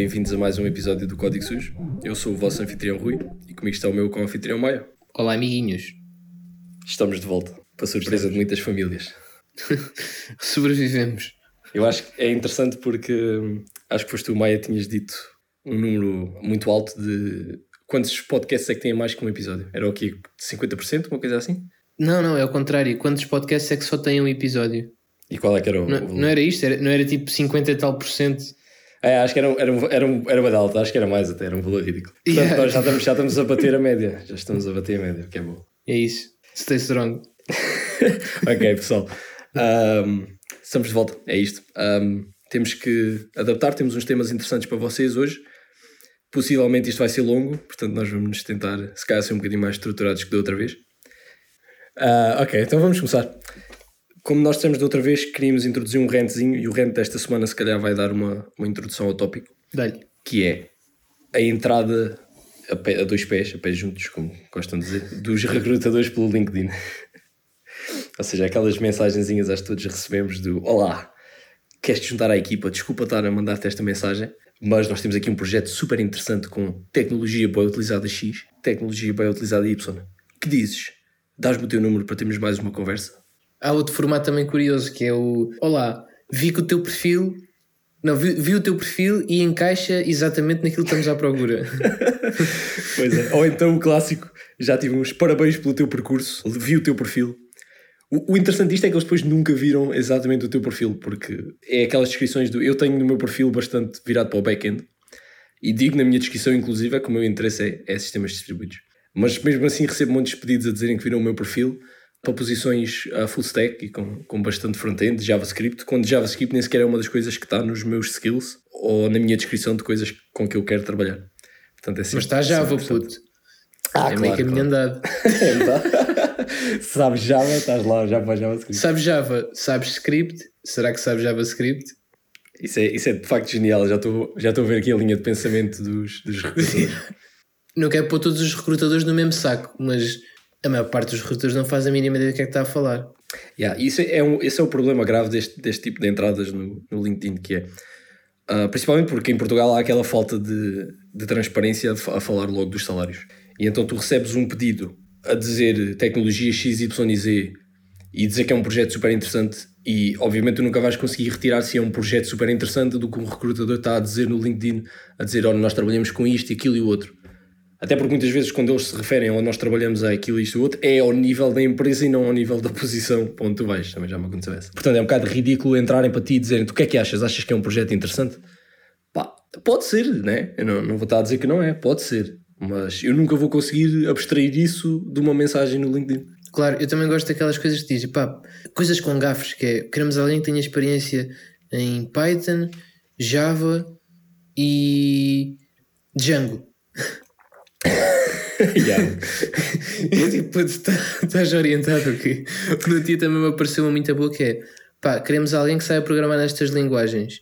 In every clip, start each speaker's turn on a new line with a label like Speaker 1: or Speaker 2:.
Speaker 1: bem-vindos a mais um episódio do Código Sujo. Eu sou o vosso anfitrião Rui e comigo está o meu co-anfitrião Maia.
Speaker 2: Olá, amiguinhos.
Speaker 1: Estamos de volta, para surpresa de muitas famílias.
Speaker 2: Sobrevivemos.
Speaker 1: Eu acho que é interessante porque hum, acho que foste tu, Maia, tinhas dito um número muito alto de quantos podcasts é que têm mais que um episódio? Era o quê? 50%? Uma coisa assim?
Speaker 2: Não, não, é o contrário. Quantos podcasts é que só têm um episódio?
Speaker 1: E qual é que era o.
Speaker 2: Não, não era isto? Era, não era tipo 50 e tal por cento?
Speaker 1: É, acho que era, um- era, um- era, um- era uma alta, acho que era mais até, era um valor ridículo. Portanto,
Speaker 2: Yeah.
Speaker 1: nós já estamos, já estamos a bater a média. Já estamos a bater a média, que é bom.
Speaker 2: É isso. Stay strong.
Speaker 1: ok, pessoal. Ahm, estamos de volta, é isto. Ahm, temos que adaptar, temos uns temas interessantes para vocês hoje. Possivelmente isto vai ser longo, portanto nós vamos nos tentar, se calhar, ser um bocadinho mais estruturados que da outra vez. Ah, ok, então vamos começar. Como nós temos da outra vez, queríamos introduzir um rantzinho e o rant desta semana se calhar vai dar uma, uma introdução ao tópico,
Speaker 2: Dá-lhe.
Speaker 1: que é a entrada a, pé- a dois pés, a pés juntos, como gostam de dizer, dos recrutadores pelo LinkedIn. Ou seja, aquelas mensagenzinhas às que todos recebemos do Olá, queres te juntar à equipa? Desculpa estar a mandar-te esta mensagem, mas nós temos aqui um projeto super interessante com tecnologia bem utilizada X, tecnologia bem utilizada Y. Que dizes? Dás-me o teu número para termos mais uma conversa?
Speaker 2: Há outro formato também curioso que é o Olá, vi que o teu perfil. Não, vi, vi o teu perfil e encaixa exatamente naquilo que estamos à procura.
Speaker 1: Pois é. Ou então o clássico, já tive uns parabéns pelo teu percurso, vi o teu perfil. O, interessante disto é que eles depois nunca viram exatamente o teu perfil, porque é aquelas descrições do. Eu tenho no meu perfil bastante virado para o back-end e digo na minha descrição, inclusive, é que o meu interesse é, é sistemas distribuídos. Mas mesmo assim recebo muitos pedidos a dizerem que viram o meu perfil para posições a full stack e com, com bastante front-end, JavaScript, quando JavaScript nem sequer é uma das coisas que está nos meus skills ou na minha descrição de coisas com que eu quero trabalhar. Portanto, é
Speaker 2: Mas
Speaker 1: sempre-
Speaker 2: está Java,
Speaker 1: sempre interessante.
Speaker 2: puto.
Speaker 1: Ah,
Speaker 2: é meio
Speaker 1: claro,
Speaker 2: caminho
Speaker 1: claro.
Speaker 2: andado.
Speaker 1: Então, sabes Java, estás lá já para JavaScript.
Speaker 2: Sabes Java? Sabes script? Será que sabes JavaScript?
Speaker 1: Isso é, isso é de facto genial. Já estou já estou a ver aqui a linha de pensamento dos, dos recrutadores.
Speaker 2: Não quero pôr todos os recrutadores no mesmo saco, mas a maior parte dos recrutadores não faz a mínima ideia do que é que está a falar.
Speaker 1: Yeah, isso é um, esse é o problema grave deste, deste tipo de entradas no, no LinkedIn, que é ah, principalmente porque em Portugal há aquela falta de, de transparência a falar logo dos salários. E então tu recebes um pedido a dizer tecnologia XYZ e dizer que é um projeto super interessante e obviamente tu nunca vais conseguir retirar se é um projeto super interessante do que um recrutador está a dizer no LinkedIn, a dizer, olha, nós trabalhamos com isto, aquilo e o outro. Até porque muitas vezes quando eles se referem ao nós trabalhamos a aquilo isto outro, é ao nível da empresa e não ao nível da posição onde tu vais. Também já me aconteceu essa. Portanto, é um bocado ridículo entrarem para ti e dizerem o que é que achas? Achas que é um projeto interessante? Pá, pode ser, né? Eu não, não vou estar a dizer que não é, pode ser. Mas eu nunca vou conseguir abstrair isso de uma mensagem no LinkedIn.
Speaker 2: Claro, eu também gosto daquelas coisas que dizem, pá, coisas com gafos, que é, queremos alguém que tenha experiência em Python, Java e Django.
Speaker 1: Yeah.
Speaker 2: Eu tipo, puto, tá- estás orientado aqui. No dia também me apareceu uma muito boa que é, pá, queremos alguém que saiba programar nestas linguagens.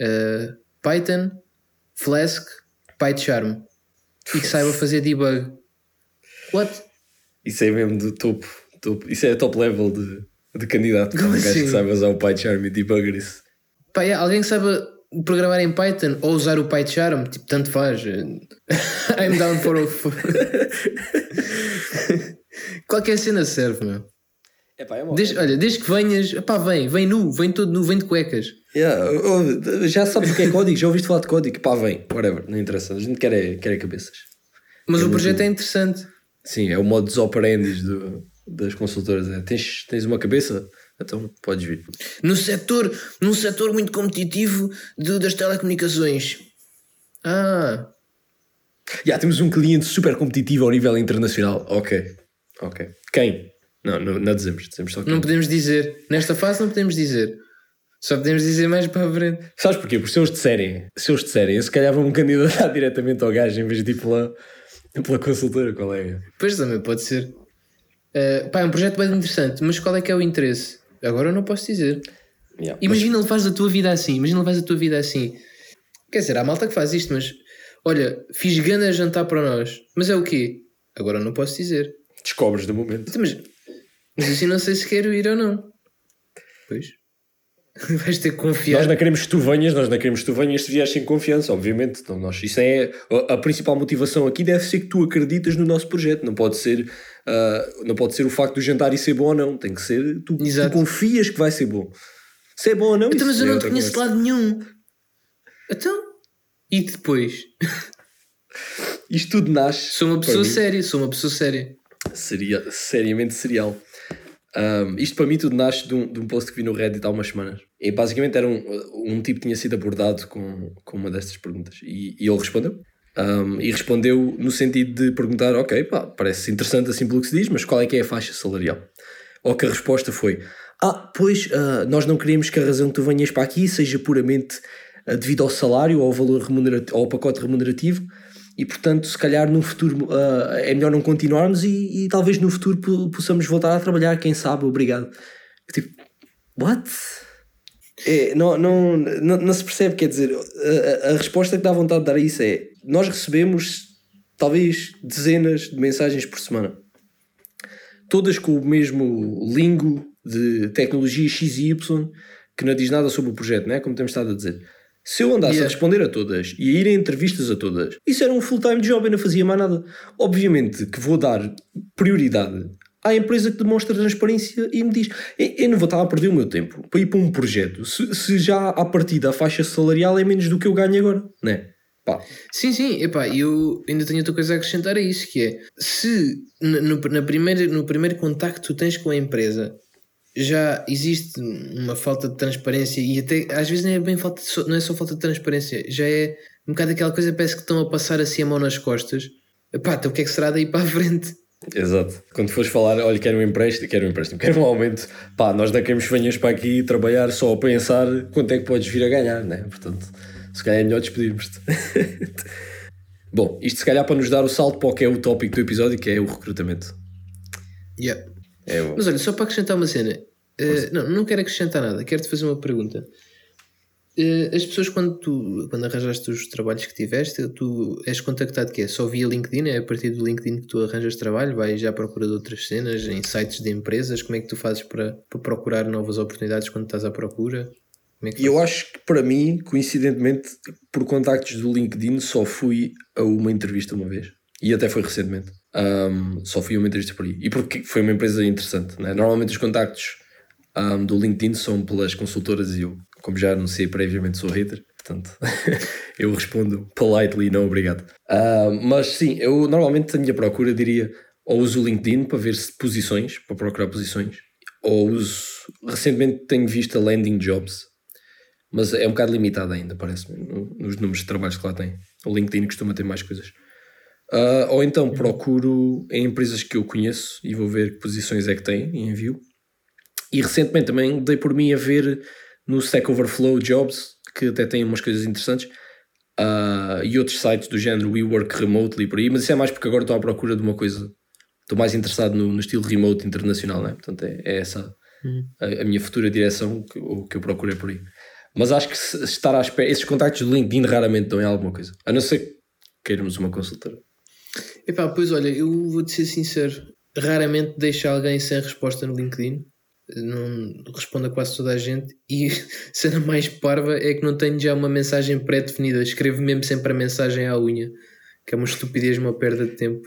Speaker 2: Uh, Python, Flask, PyCharm. E que saiba fazer debug. What?
Speaker 1: Isso é mesmo do topo. topo. Isso é top level de, de candidato.
Speaker 2: Como
Speaker 1: um gajo
Speaker 2: assim?
Speaker 1: que saiba usar o PyCharm e debugger isso.
Speaker 2: Pá, yeah, alguém que saiba programar em Python ou usar o PyCharm, tipo, tanto faz. I'm down for a... Qualquer cena serve, meu.
Speaker 1: Epá, é.
Speaker 2: Desde, olha, desde que venhas, pá, vem, vem nu, vem todo nu, vem de cuecas.
Speaker 1: Yeah, já sabes o que é código, já ouviste falar de código, pá, vem, whatever, não interessa, a gente quer é, quer é cabeças.
Speaker 2: Mas
Speaker 1: É
Speaker 2: o
Speaker 1: muito
Speaker 2: projeto
Speaker 1: bom.
Speaker 2: é interessante.
Speaker 1: Sim, é o modus operandi do, das consultoras. É, tens, tens uma cabeça? Então podes vir.
Speaker 2: No setor, num setor muito competitivo de- das telecomunicações. Ah,
Speaker 1: Já temos um cliente super competitivo ao nível internacional. Ok, ok. Quem? Não, não, não dizemos, dizemos só quem.
Speaker 2: não podemos dizer. Nesta fase não podemos dizer. Só podemos dizer mais para a frente.
Speaker 1: Sabes porquê? Porque se eles disserem, se eles disserem, eu se calhar vão-me candidatar diretamente ao gajo em vez de ir pela, pela consultora, qual é?
Speaker 2: Pois também pode ser. Ah, pá, é um projeto bem interessante, mas qual é que é o interesse? Agora eu não posso dizer.
Speaker 1: Yeah,
Speaker 2: Imagina levares a tua vida assim. Imagina levares a tua vida assim. Quer dizer, há malta que faz isto, mas olha, fiz gana jantar para nós. Mas é o quê? Agora eu não posso dizer.
Speaker 1: mas Descobres do momento.
Speaker 2: Mas, mas assim não sei se quero ir ou não. Pois. Vais ter que confiar.
Speaker 1: Nós não queremos que tu venhas, nós não queremos que tu venhas se vieres sem confiança, obviamente. Então, nós, isso é a, a principal motivação aqui deve ser que tu acreditas no nosso projeto. Não pode ser, uh, não pode ser o facto do jantar e ser bom ou não. Tem que ser tu, tu confias que vai ser bom. Se é bom ou não.
Speaker 2: Então, mas eu não te conheço de lado nenhum. Então, e depois?
Speaker 1: Isto tudo nasce.
Speaker 2: Sou uma pessoa séria, sou uma pessoa séria.
Speaker 1: Seria, seriamente serial. Um, isto para mim tudo nasce de um, de um post que vi no Reddit há umas semanas. E basicamente era um, um tipo que tinha sido abordado com, com uma destas perguntas. E, e ele respondeu. Um, e respondeu no sentido de perguntar: Ok, pá, parece interessante assim pelo que se diz, mas qual é que é a faixa salarial? Ou que a resposta foi: Ah, pois uh, nós não queremos que a razão que tu venhas para aqui seja puramente uh, devido ao salário ou ao valor remunerativo, ao pacote remunerativo, e portanto, se calhar no futuro uh, é melhor não continuarmos e, e, talvez no futuro possamos voltar a trabalhar, quem sabe, obrigado. Tipo, what? É, não, não, não, não, se percebe, quer dizer, a, a, resposta que dá vontade de dar a isso é: nós recebemos talvez dezenas de mensagens por semana, todas com o mesmo lingo de tecnologia X e Y que não diz nada sobre o projeto, não é? Como temos estado a dizer. Se eu andasse yeah. a responder a todas e a ir a entrevistas a todas, isso era um full-time job e não fazia mais nada. Obviamente que vou dar prioridade à empresa que demonstra transparência e me diz: eu não vou estar a perder o meu tempo para ir para um projeto se, se já à partida a faixa salarial é menos do que eu ganho agora, não é? Pá.
Speaker 2: Sim, sim, epá, eu ainda tenho outra coisa a acrescentar a isso, que é se no, na primeira, no primeiro contacto que tu tens com a empresa já existe uma falta de transparência e até às vezes não é bem falta de, não é só falta de transparência, já é um bocado aquela coisa parece que estão a passar assim a mão nas costas. Epá, então o que é que será daí para a frente?
Speaker 1: Exato. Quando fores falar, olha, quero um empréstimo, quero um empréstimo, quero um aumento, pá, nós não queremos que venhas para aqui trabalhar só a pensar quanto é que podes vir a ganhar, né? Portanto, se calhar é melhor despedirmos-te. Bom, isto se calhar para nos dar o salto para o que é o tópico do episódio, que é o recrutamento.
Speaker 2: Yeah. É Mas olha, só para acrescentar uma cena, uh, não, não quero acrescentar nada, quero-te fazer uma pergunta. Uh, as pessoas, quando tu quando arranjaste os trabalhos que tiveste, tu és contactado que é só via LinkedIn? É a partir do LinkedIn que tu arranjas trabalho? Vais já à procura de outras cenas em sites de empresas? Como é que tu fazes para, para procurar novas oportunidades quando estás à procura?
Speaker 1: É eu acho que para mim, coincidentemente, por contactos do LinkedIn, só fui a uma entrevista uma vez. E até foi recentemente. Um, só fui uma entrevista por aí. E porque foi uma empresa interessante. Né? Normalmente os contactos um, do LinkedIn são pelas consultoras e eu, como já anunciei previamente, sou hater. Portanto, eu respondo politely, não obrigado. Uh, mas sim, eu normalmente a minha procura diria ou uso o LinkedIn para ver se posições, para procurar posições, ou uso. Recentemente tenho visto a landing jobs, mas é um bocado limitado ainda, parece-me, nos números de trabalhos que lá tem. O LinkedIn costuma ter mais coisas. Uh, ou então procuro em empresas que eu conheço e vou ver que posições é que têm e envio. E recentemente também dei por mim a ver no Stack Overflow Jobs, que até tem umas coisas interessantes, uh, e outros sites do género We Work Remotely por aí, mas isso é mais porque agora estou à procura de uma coisa, estou mais interessado no, no estilo remote internacional, né? portanto é, é essa uhum. a, a, minha futura direção que, o que eu procurei por aí. Mas acho que estar à espera, esses contactos do LinkedIn raramente dão em alguma coisa, a não ser que queiramos uma consultora.
Speaker 2: Epá, pois olha, eu vou-te ser sincero, raramente deixo alguém sem resposta no LinkedIn. Não respondo a quase toda a gente e cena mais parva é que não tenho já uma mensagem pré-definida. Escrevo mesmo sempre a mensagem à unha, que é uma estupidez, uma perda de tempo.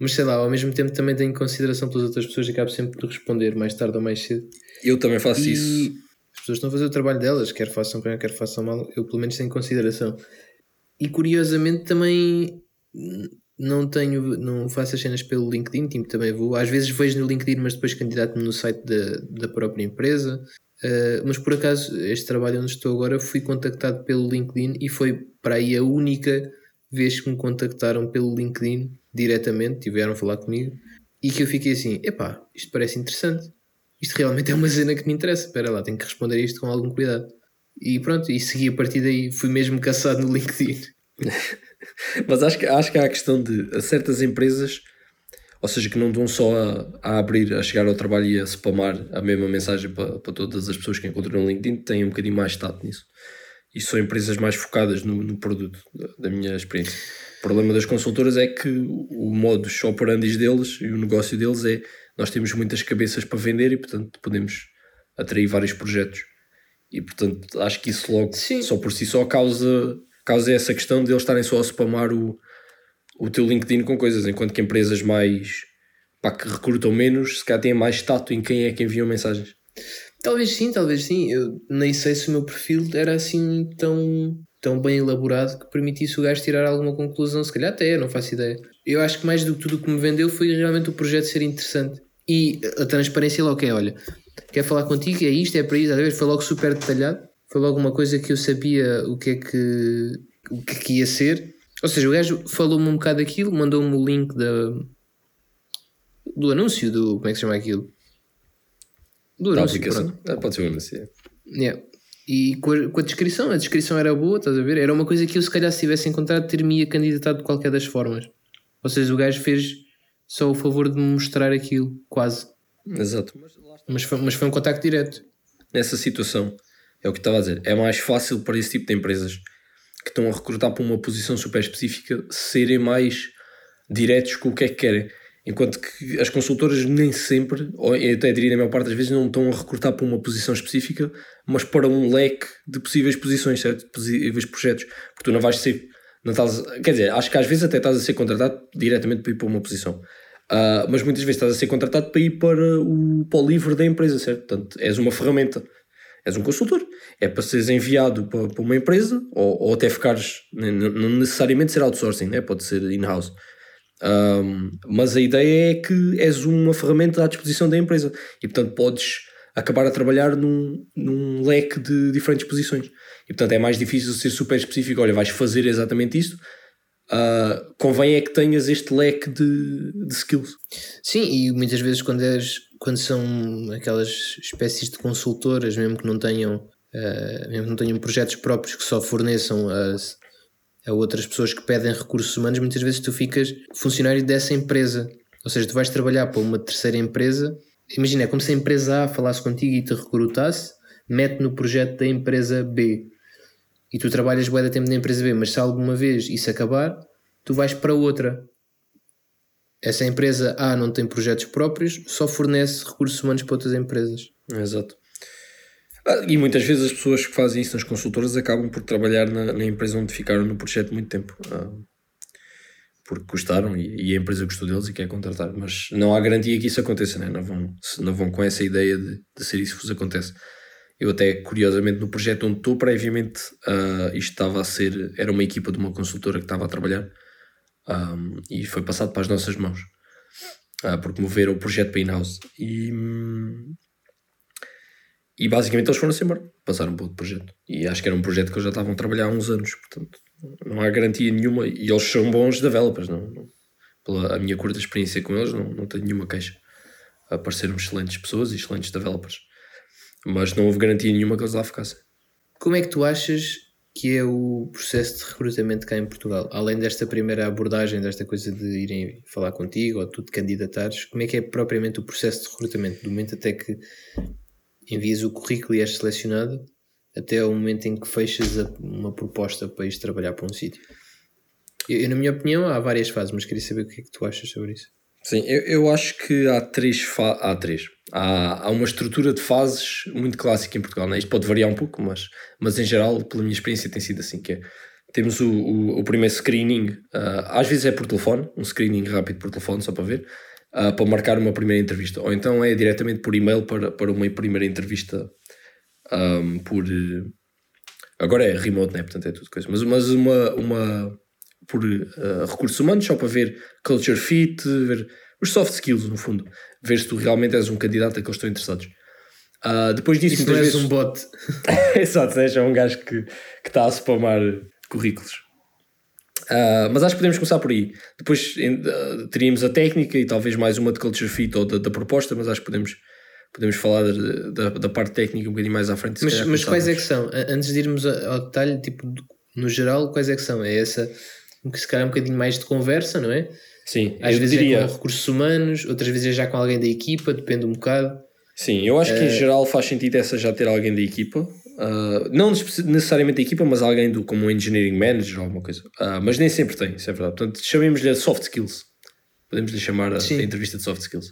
Speaker 2: Mas sei lá, ao mesmo tempo também tenho consideração pelas outras pessoas e acabo sempre por responder mais tarde ou mais cedo.
Speaker 1: Eu também faço e isso.
Speaker 2: As pessoas estão a fazer o trabalho delas, quer façam bem, quer façam mal, eu pelo menos tenho consideração. E curiosamente também não tenho, não faço as cenas pelo LinkedIn, tipo, também vou, às vezes vejo no LinkedIn, mas depois candidato-me no site da, da própria empresa. Uh, mas por acaso, este trabalho onde estou agora, fui contactado pelo LinkedIn e foi para aí a única vez que me contactaram pelo LinkedIn diretamente, tiveram a falar comigo, e que eu fiquei assim: epá, isto parece interessante. Isto realmente é uma cena que me interessa. Espera lá, tenho que responder isto com algum cuidado. E pronto, e segui a partir daí, fui mesmo caçado no LinkedIn.
Speaker 1: Mas acho que, acho que há a questão de certas empresas, ou seja, que não estão só a, a, abrir, a chegar ao trabalho e a spamar a mesma mensagem para, para todas as pessoas que encontram no LinkedIn, têm um bocadinho mais tato nisso. E são empresas mais focadas no, no produto, da, minha experiência. O problema das consultoras é que o modus operandi deles e o negócio deles é nós temos muitas cabeças para vender e, portanto, podemos atrair vários projetos E portanto acho que isso logo, Sim. só por si só, causa, causa essa questão de eles estarem só a spamar o, o teu LinkedIn com coisas, enquanto que empresas mais pá, que recrutam menos, se calhar têm mais status em quem é que enviam mensagens.
Speaker 2: Talvez sim, talvez sim. Eu nem sei se o meu perfil era assim tão, tão bem elaborado que permitisse o gajo tirar alguma conclusão. Se calhar até, não faço ideia. Eu acho que mais do que tudo o que me vendeu foi realmente o projeto ser interessante. E a transparência logo é, olha, quer falar contigo, é isto, é para isso, ver? foi logo super detalhado. Foi logo uma coisa que eu sabia o que é que, o que, é que ia ser. Ou seja, o gajo falou-me um bocado daquilo, mandou-me o link da, do anúncio do. Como é que se chama aquilo?
Speaker 1: Do da anúncio. Ah, pode ser o anúncio.
Speaker 2: Yeah. E com a, com a, descrição, a descrição era boa, estás a ver? Era uma coisa que eu, se calhar, se tivesse encontrado, ter-me candidatado de qualquer das formas. Ou seja, o gajo fez só o favor de me mostrar aquilo, quase.
Speaker 1: Exato.
Speaker 2: Mas foi, mas foi um contacto direto.
Speaker 1: Nessa situação, é o que estava a dizer, é mais fácil para esse tipo de empresas que estão a recrutar para uma posição super específica serem mais diretos com o que é que querem. Enquanto que as consultoras nem sempre, ou eu até diria na maior parte das vezes, não estão a recrutar para uma posição específica, mas para um leque de possíveis posições, certo? possíveis projetos. Porque tu não vais ser. Não estás, quer dizer, acho que às vezes até estás a ser contratado diretamente para ir para uma posição. Uh, mas muitas vezes estás a ser contratado para ir para o, para o livre da empresa, certo? Portanto, és uma ferramenta. És um consultor. É para seres enviado para, para uma empresa ou, ou até ficares. Não necessariamente ser outsourcing, né? pode ser in-house um, mas a ideia é que és uma ferramenta à disposição da empresa e, portanto, podes acabar a trabalhar num, num leque de diferentes posições. E, portanto, é mais difícil ser super específico. Olha, vais fazer exatamente isto. Uh, convém é que tenhas este leque de, de skills.
Speaker 2: Sim, e muitas vezes quando, és, quando são aquelas espécies de consultoras, mesmo que não tenham, uh, mesmo que não tenham projetos próprios que só forneçam a, a outras pessoas que pedem recursos humanos, muitas vezes tu ficas funcionário dessa empresa. Ou seja, tu vais trabalhar para uma terceira empresa. Imagina, é como se a empresa A falasse contigo e te recrutasse, mete no projeto da empresa B. E tu trabalhas bué da tempo na empresa B, mas se alguma vez isso acabar, tu vais para outra. Essa empresa A não tem projetos próprios, só fornece recursos humanos para outras empresas.
Speaker 1: Exato. Ah, e muitas vezes as pessoas que fazem isso nas consultoras acabam por trabalhar na, na empresa onde ficaram no projeto muito tempo. Ah, porque gostaram e, e, a empresa gostou deles e quer contratar. Mas não há garantia que isso aconteça, né? não, vão, não vão com essa ideia de, de ser isso que vos acontece. Eu até, curiosamente, no projeto onde estou, previamente, uh, isto estava a ser, era uma equipa de uma consultora que estava a trabalhar um, e foi passado para as nossas mãos. Uh, porque moveram o projeto para in-house. E, e basicamente eles foram-se embora, passaram para outro projeto. E acho que era um projeto que eles já estavam a trabalhar há uns anos, portanto não há garantia nenhuma. E eles são bons developers, não, não pela a minha curta experiência com eles, não, não tenho nenhuma queixa. Apareceram excelentes pessoas e excelentes developers, mas não houve garantia nenhuma que eles lá ficassem.
Speaker 2: Como é que tu achas que é o processo de recrutamento cá em Portugal? Além desta primeira abordagem, desta coisa de irem falar contigo ou tu te candidatares, como é que é propriamente o processo de recrutamento? Do momento até que envias o currículo e és selecionado até ao momento em que fechas uma proposta para ir trabalhar para um sítio. Eu, na minha opinião, há várias fases, mas queria saber o que é que tu achas sobre isso.
Speaker 1: Sim, eu, eu acho que há três, fa há três. Há, há uma estrutura de fases muito clássica em Portugal. Né? Isto pode variar um pouco, mas, mas em geral, pela minha experiência, tem sido assim: que é, temos o, o, o primeiro screening, uh, às vezes é por telefone, um screening rápido por telefone, só para ver uh, para marcar uma primeira entrevista. Ou então é diretamente por e-mail para, para uma primeira entrevista um, por. Agora é remote, né? portanto é tudo coisa. Mas, mas uma, uma por uh, recursos humanos, só para ver culture fit, ver os soft skills, no fundo. Ver se tu realmente és um candidato a que eles estão interessados. Uh, depois disso,
Speaker 2: Isso és vezes... um bot.
Speaker 1: Exato, é um gajo que, que está a spamar currículos. Uh, mas acho que podemos começar por aí. Depois uh, teríamos a técnica e talvez mais uma de culture fit ou da, da proposta, mas acho que podemos, podemos falar da, da, parte técnica um bocadinho mais à frente.
Speaker 2: Mas, mas quais é que são? Antes de irmos ao detalhe, tipo, no geral, quais é que são? É essa, se calhar um bocadinho mais de conversa, não é?
Speaker 1: Sim,
Speaker 2: às vezes diria... é com recursos humanos, outras vezes é já com alguém da equipa, depende um bocado.
Speaker 1: Sim, eu acho que em eh, geral faz sentido essa já ter alguém da equipa. Uh, não necessariamente a equipa, mas alguém do, como um engineering manager ou alguma coisa. Uh, mas nem sempre tem, isso é verdade. Portanto, chamemos-lhe soft skills. Podemos lhe chamar a, a, entrevista de soft skills.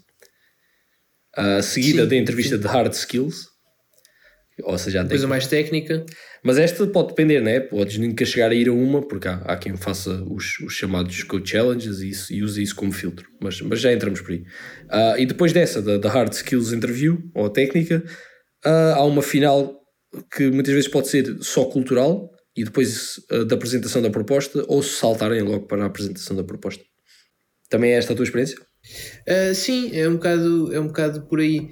Speaker 1: Uh, seguida Sim. da entrevista Sim. de hard skills, Ou seja,
Speaker 2: coisa mais técnica.
Speaker 1: Mas esta pode depender, né? Podes nunca chegar a ir a uma, porque há, há quem faça os, os chamados Code Challenges e, isso, e use isso como filtro. Mas, mas já entramos por aí. Uh, e depois dessa, da, da Hard Skills Interview, ou técnica, uh, há uma final que muitas vezes pode ser só cultural e depois uh, da apresentação da proposta, ou saltarem logo para a apresentação da proposta. Também é esta a tua experiência?
Speaker 2: sim, é um, bocado, é um bocado por aí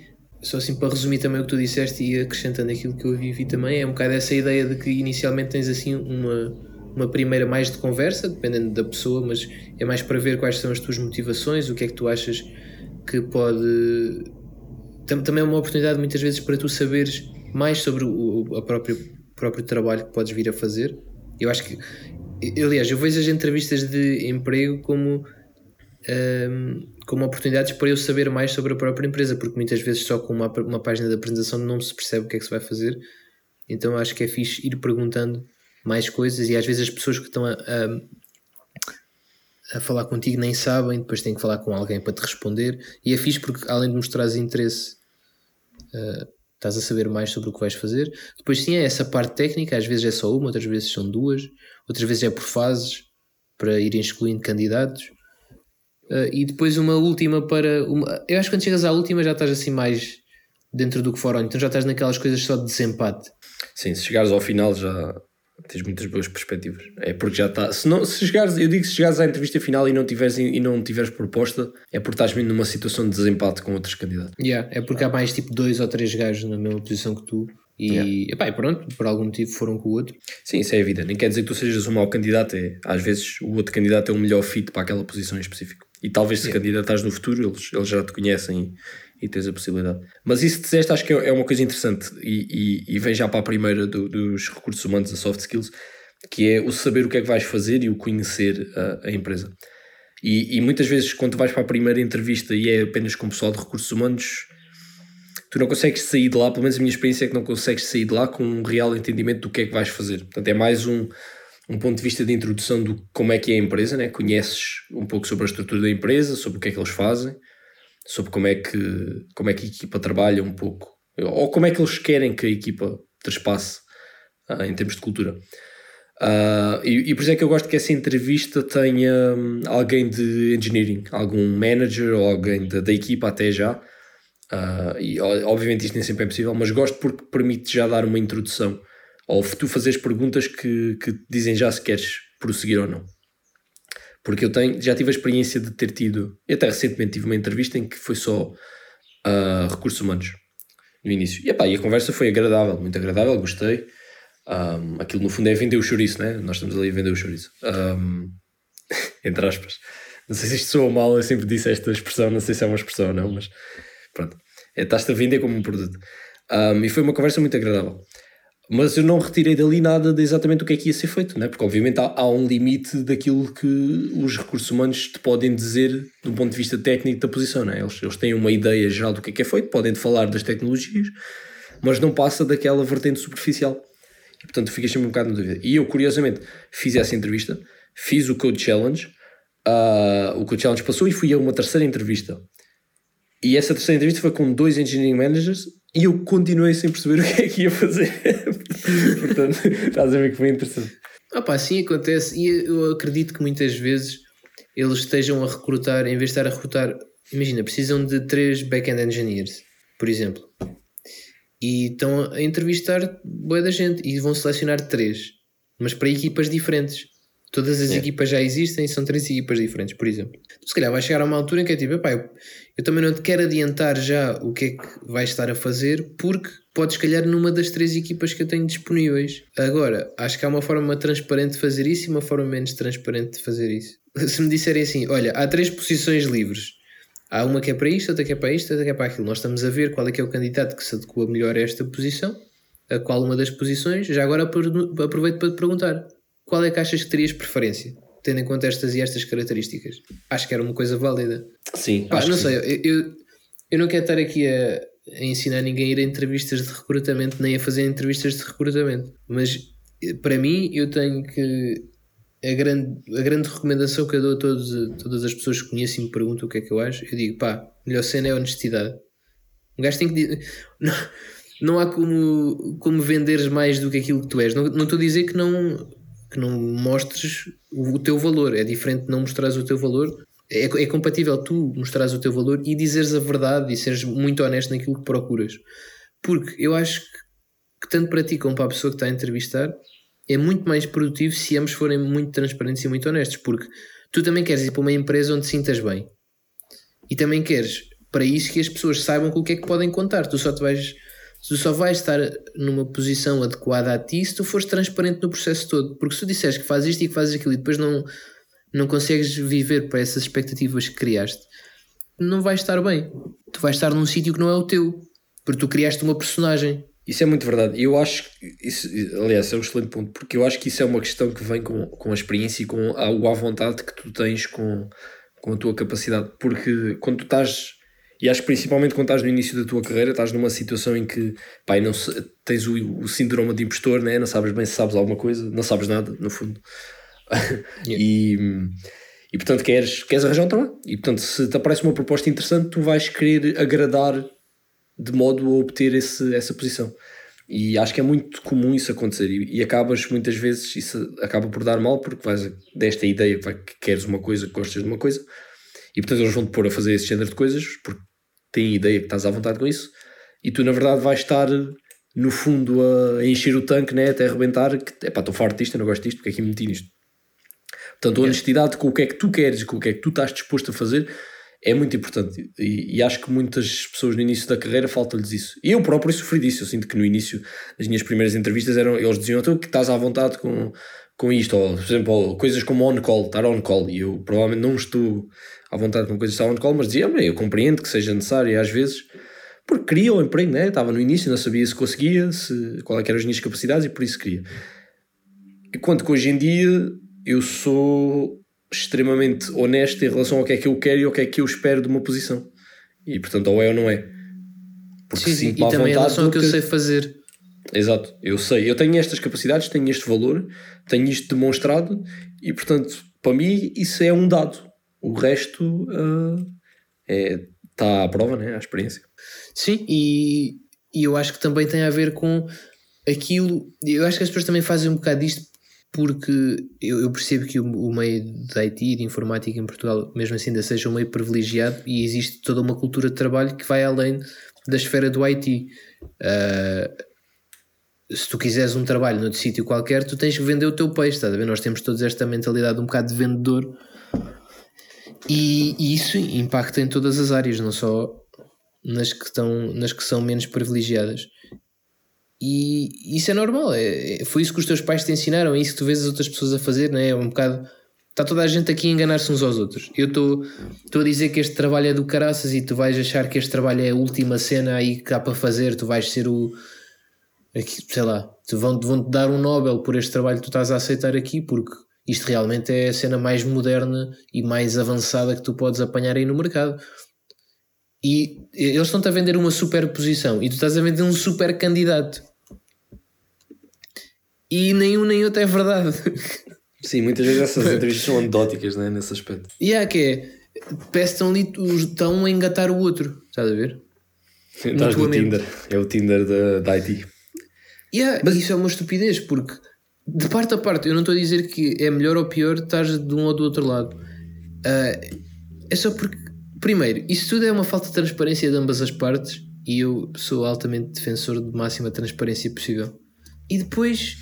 Speaker 2: só assim para resumir também o que tu disseste e acrescentando aquilo que eu vivi também, é um bocado essa ideia de que inicialmente tens assim uma, uma primeira mais de conversa, dependendo da pessoa, mas é mais para ver quais são as tuas motivações, o que é que tu achas que pode. Também é uma oportunidade muitas vezes para tu saberes mais sobre o a próprio, próprio trabalho que podes vir a fazer. Eu acho que. Aliás, eu vejo as entrevistas de emprego como um, como oportunidades para eu saber mais sobre a própria empresa, porque muitas vezes só com uma, uma página de apresentação não se percebe o que é que se vai fazer. Então acho que é fixe ir perguntando mais coisas e às vezes as pessoas que estão a, a, a falar contigo nem sabem, depois têm que falar com alguém para te responder. E é fixe porque além de mostrares interesse, uh, estás a saber mais sobre o que vais fazer. Depois sim é essa parte técnica, às vezes é só uma, outras vezes são duas, outras vezes é por fases para irem excluindo candidatos. Uh, e depois uma última para. Uma, eu acho que quando chegas à última já estás assim mais dentro do que fora, então já estás naquelas coisas só de desempate.
Speaker 1: Sim, se chegares ao final já tens muitas boas perspectivas. É porque já está. Se, não, se chegares, eu digo que se chegares à entrevista final e não tiveres, e não tiveres proposta, é porque estás mesmo numa situação de desempate com outros candidatos.
Speaker 2: Yeah, é porque há mais tipo dois ou três gajos na mesma posição que tu. E, yeah. epá, e pronto, por algum motivo foram com o outro.
Speaker 1: Sim, isso é a vida. Nem quer dizer que tu sejas um mau candidato, é, às vezes o outro candidato é o melhor fit para aquela posição em específico. E talvez se yeah. candidatares no futuro, eles, eles já te conhecem e, e tens a possibilidade. Mas isso que disseste acho que é, é uma coisa interessante e, e, e vem já para a primeira do, dos recursos humanos, a soft skills, que é o saber o que é que vais fazer e o conhecer a, a empresa. E, e, muitas vezes, quando vais para a primeira entrevista e é apenas com o pessoal de recursos humanos, tu não consegues sair de lá, pelo menos a minha experiência é que não consegues sair de lá com um real entendimento do que é que vais fazer. Portanto, é mais um, um ponto de vista de introdução do como é que é a empresa, né? conheces um pouco sobre a estrutura da empresa, sobre o que é que eles fazem, sobre como é que, como é que a equipa trabalha um pouco, ou como é que eles querem que a equipa trespasse uh, em termos de cultura. Uh, e, e, por isso é que eu gosto que essa entrevista tenha um, alguém de engineering, algum manager ou alguém da, da equipa até já, Uh, e obviamente isto nem sempre é possível, mas gosto porque permite já dar uma introdução ou tu fazeres perguntas que, que dizem já se queres prosseguir ou não. Porque eu tenho, já tive a experiência de ter tido, eu até recentemente tive uma entrevista em que foi só uh, recursos humanos no início. E, epá, e a conversa foi agradável, muito agradável, gostei. Um, aquilo no fundo é vender o chouriço, né? Nós estamos ali a vender o chouriço. Um, entre aspas. Não sei se isto soa mal, eu sempre disse esta expressão, não sei se é uma expressão ou não, mas Pronto. É, Estás-te a vender como um produto. Um, e foi uma conversa muito agradável. Mas eu não retirei dali nada de exatamente o que é que ia ser feito, né? porque obviamente há, há, um limite daquilo que os recursos humanos te podem dizer do ponto de vista técnico da posição. Né? Eles, eles têm uma ideia geral do que é que é feito, podem falar das tecnologias, mas não passa daquela vertente superficial. E portanto fiquei sempre um bocado na dúvida. E eu, curiosamente, fiz essa entrevista, fiz o Code Challenge, uh, o Code Challenge passou e fui a uma terceira entrevista e essa terceira entrevista foi com dois engineering managers e eu continuei sem perceber o que é que ia fazer. Portanto, estás a ver que foi interessante.
Speaker 2: Pá, sim acontece. E eu acredito que muitas vezes eles estejam a recrutar, em vez de estar a recrutar, imagina, precisam de três back-end engineers, por exemplo. E estão a entrevistar boa da gente e vão selecionar três, mas para equipas diferentes. Todas as é. equipas já existem e são três equipas diferentes, por exemplo. Se calhar vai chegar a uma altura em que é tipo, epá, eu, eu também não te quero adiantar já o que é que vais estar a fazer, porque podes calhar numa das três equipas que eu tenho disponíveis. Agora, acho que há uma forma transparente de fazer isso e uma forma menos transparente de fazer isso. Se me disserem assim, olha, há três posições livres. Há uma que é para isto, outra que é para isto, outra que é para aquilo. Nós estamos a ver qual é que é o candidato que se adequa melhor a esta posição, a qual uma das posições. Já agora aproveito para te perguntar qual é que achas que terias preferência? Tendo em conta estas e estas características. Acho que era uma coisa válida.
Speaker 1: Sim,
Speaker 2: Pá, não sei, eu, eu, eu, não quero estar aqui a, a, ensinar ninguém a ir a entrevistas de recrutamento nem a fazer entrevistas de recrutamento. Mas eh, para mim, eu tenho que. A grande, a grande recomendação que eu dou a todos, a todas as pessoas que conheço e me perguntam o que é que eu acho, eu digo, pá, melhor cena é a honestidade. Um gajo tem que. Não, não há como, como venderes mais do que aquilo que tu és. Não, não estou a dizer que não, que não mostres o, teu valor. É diferente não mostrares o teu valor. É, é compatível tu mostrares o teu valor e dizeres a verdade e seres muito honesto naquilo que procuras. Porque eu acho que, que tanto para ti como para a pessoa que está a entrevistar é muito mais produtivo se ambos forem muito transparentes e muito honestos. Porque tu também queres ir para uma empresa onde te sintas bem. E também queres, para isso, que as pessoas saibam com o que é que podem contar. Tu só te vais tu só vais estar numa posição adequada a ti se tu fores transparente no processo todo. Porque se tu disseres que fazes isto e que fazes aquilo e depois não, não consegues viver para essas expectativas que criaste, não vais estar bem. Tu vais estar num sítio que não é o teu. Porque tu criaste uma personagem.
Speaker 1: Isso é muito verdade. Eu acho que isso, aliás, é um excelente ponto, porque eu acho que isso é uma questão que vem com, com a experiência e com a, a vontade que tu tens com, com a tua capacidade. Porque quando tu estás e acho que principalmente quando estás no início da tua carreira, estás numa situação em que pá, não se, tens o, o, síndrome de impostor, né? não sabes bem se sabes alguma coisa, não sabes nada, no fundo. Yeah. e, e portanto queres, queres arranjar um trabalho. E portanto, se te aparece uma proposta interessante, tu vais querer agradar de modo a obter esse, essa posição. E acho que é muito comum isso acontecer. E, e acabas muitas vezes, isso acaba por dar mal, porque vais desta ideia que queres uma coisa, que gostas de uma coisa e portanto eles vão-te pôr a fazer esse género de coisas porque têm ideia que estás à vontade com isso e tu na verdade vais estar no fundo a, encher o tanque né, até arrebentar que é pá, estou farto disto, eu não gosto disto porque é que me meti nisto. Portanto, a honestidade com o que é que tu queres e com o que é que tu estás disposto a fazer é muito importante e, e acho que muitas pessoas no início da carreira falta-lhes isso. E eu próprio sofri disso. Eu sinto que no início das minhas primeiras entrevistas eram, eles diziam então, que estás à vontade com, com isto, ou por exemplo, coisas como on-call, estar on-call, e eu provavelmente não estou à vontade com coisas que on-call, mas dizia, eu compreendo que seja necessário e às vezes, porque queria o emprego, né? estava no início, não sabia se conseguia, se, qual é eram as minhas capacidades e por isso queria. Enquanto que hoje em dia eu sou extremamente honesto em relação ao que é que eu quero e ao que é que eu espero de uma posição. E portanto, ou é ou não é.
Speaker 2: Porque sim, sim e também em relação ao que eu sei fazer.
Speaker 1: Exato, eu sei, eu tenho estas capacidades, tenho este valor, tenho isto demonstrado e, portanto, para mim, isso é um dado. O resto uh, é, está à prova, né? à experiência.
Speaker 2: Sim, e, e eu acho que também tem a ver com aquilo. Eu acho que as pessoas também fazem um bocado disto porque eu, eu percebo que o, o, meio da IT e de informática em Portugal, mesmo assim, ainda seja um meio privilegiado e existe toda uma cultura de trabalho que vai além da esfera do IT. Uh, se tu quiseres um trabalho noutro sítio qualquer, tu tens que vender o teu peixe, estás a ver? Nós temos todos esta mentalidade um bocado de vendedor e, isso impacta em todas as áreas, não só nas que, estão, nas que são menos privilegiadas. E isso é normal, é, é, foi isso que os teus pais te ensinaram, é isso que tu vês as outras pessoas a fazer, não é? É um bocado. Está toda a gente aqui a enganar-se uns aos outros. Eu estou a dizer que este trabalho é do caraças e tu vais achar que este trabalho é a última cena aí que há para fazer, tu vais ser o aqui, sei lá, te vão, dar um Nobel por este trabalho que tu estás a aceitar aqui, porque isto realmente é a cena mais moderna e mais avançada que tu podes apanhar aí no mercado. E eles estão-te a vender uma superposição e tu estás a vender um super candidato. E nenhum nem outro é verdade.
Speaker 1: Sim, muitas vezes essas entrevistas são anedóticas né, nesse aspecto.
Speaker 2: E yeah, que é, parece que estão ali, estão a engatar o outro, estás a ver?
Speaker 1: Estás no Tinder, é o Tinder da, da IT.
Speaker 2: Yeah, Mas isso é uma estupidez, porque de parte a parte, eu não estou a dizer que é melhor ou pior estar de um ou do outro lado. Uh, é só porque, primeiro, isso tudo é uma falta de transparência de ambas as partes e eu sou altamente defensor de máxima transparência possível. E depois.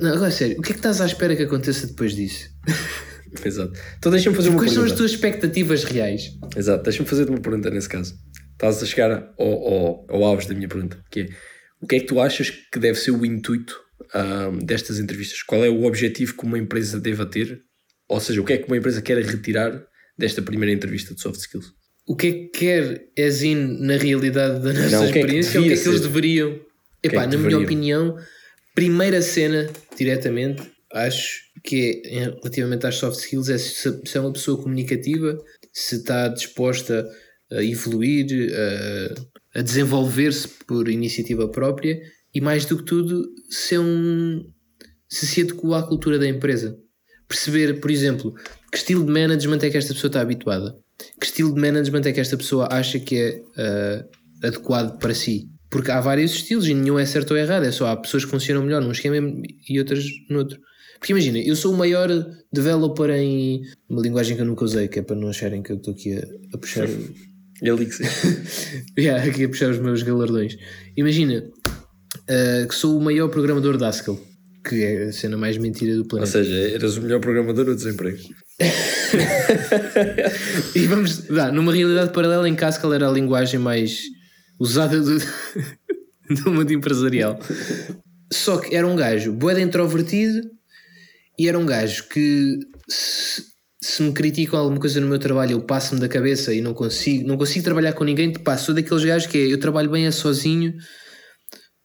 Speaker 2: Não, agora sério, o que é que estás à espera que aconteça depois disso?
Speaker 1: Exato. Então deixa-me fazer uma
Speaker 2: Quais
Speaker 1: pergunta.
Speaker 2: são as tuas expectativas reais?
Speaker 1: Exato, deixa-me fazer uma pergunta nesse caso. Estás a chegar ao, ao, ao alvo da minha pergunta, que é o que é que tu achas que deve ser o intuito um, destas entrevistas? Qual é o objetivo que uma empresa deva ter? Ou seja, o que é que uma empresa quer retirar desta primeira entrevista de soft skills?
Speaker 2: O que é que quer as in na realidade da nossa Não, experiência? O que é que, o que, é que eles deveriam? Epá, é na deveriam? minha opinião, primeira cena, diretamente, acho que é, relativamente às soft skills, é se, se é uma pessoa comunicativa, se está disposta a evoluir, a a desenvolver-se por iniciativa própria e, mais do que tudo, ser um, se se adequa à cultura da empresa. Perceber, por exemplo, que estilo de management é que esta pessoa está habituada, que estilo de management é que esta pessoa acha que é uh, adequado para si. Porque há vários estilos e nenhum é certo ou errado, é só há pessoas que funcionam melhor num esquema e outras no outro. Porque imagina, eu sou o maior developer em uma linguagem que eu nunca usei, que é para não acharem que eu estou aqui a, a puxar.
Speaker 1: Elixir.
Speaker 2: yeah, aqui a puxar os meus galardões. Imagina uh, que sou o maior programador de Haskell, que é a cena mais mentira do planeta.
Speaker 1: Ou seja, eras o melhor programador ou desemprego?
Speaker 2: e vamos, dá, numa realidade paralela em que Haskell era a linguagem mais usada do, do mundo empresarial. Só que era um gajo boeda introvertido e era um gajo que se, se me criticam alguma coisa no meu trabalho eu passo-me da cabeça e não consigo, não consigo trabalhar com ninguém, passo sou daqueles gajos que é, eu trabalho bem sozinho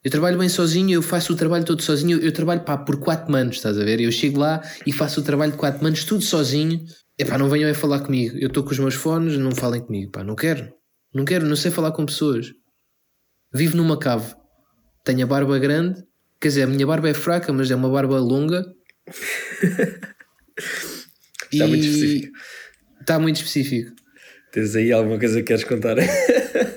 Speaker 2: eu trabalho bem sozinho, eu faço o trabalho todo sozinho, eu trabalho pá, por quatro manos, estás a ver? Eu chego lá e faço o trabalho de quatro manos, tudo sozinho. É pá, não venham a falar comigo. Eu estou com os meus fones, não falem comigo, pá, não quero. Não quero, não sei falar com pessoas. Vivo numa cave. Tenho a barba grande, quer dizer, a minha barba é fraca, mas é uma barba longa.
Speaker 1: Está muito específico.
Speaker 2: Está muito específico.
Speaker 1: Tens aí alguma coisa que queres contar?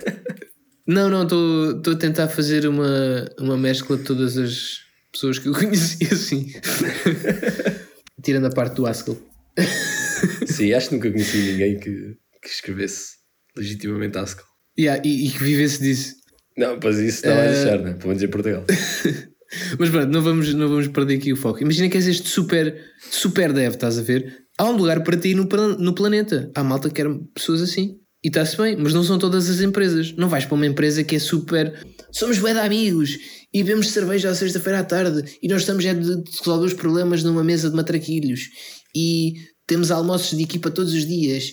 Speaker 2: Não, não, estou a tentar fazer uma, uma mescla de todas as pessoas que eu conheci assim. Tirando a parte do Haskell.
Speaker 1: Sim, acho que nunca conheci ninguém que, que escrevesse legitimamente Haskell.
Speaker 2: Yeah, e, e que vivesse disso.
Speaker 1: Não, pois isso está uh... a eh, deixar, né? Pelo menos em Portugal.
Speaker 2: Mas pronto, não vamos, não vamos perder aqui o foco. Imagina que és este super, super dev, estás a ver? Há um lugar para ti no, no planeta. Há malta que quer pessoas assim. E está-se bem, mas não são todas as empresas. Não vais para uma empresa que é super. Somos bué de amigos e bebemos cerveja à sexta-feira à tarde e nós estamos é de resolver os problemas numa mesa de matraquilhos e temos almoços de equipa todos os dias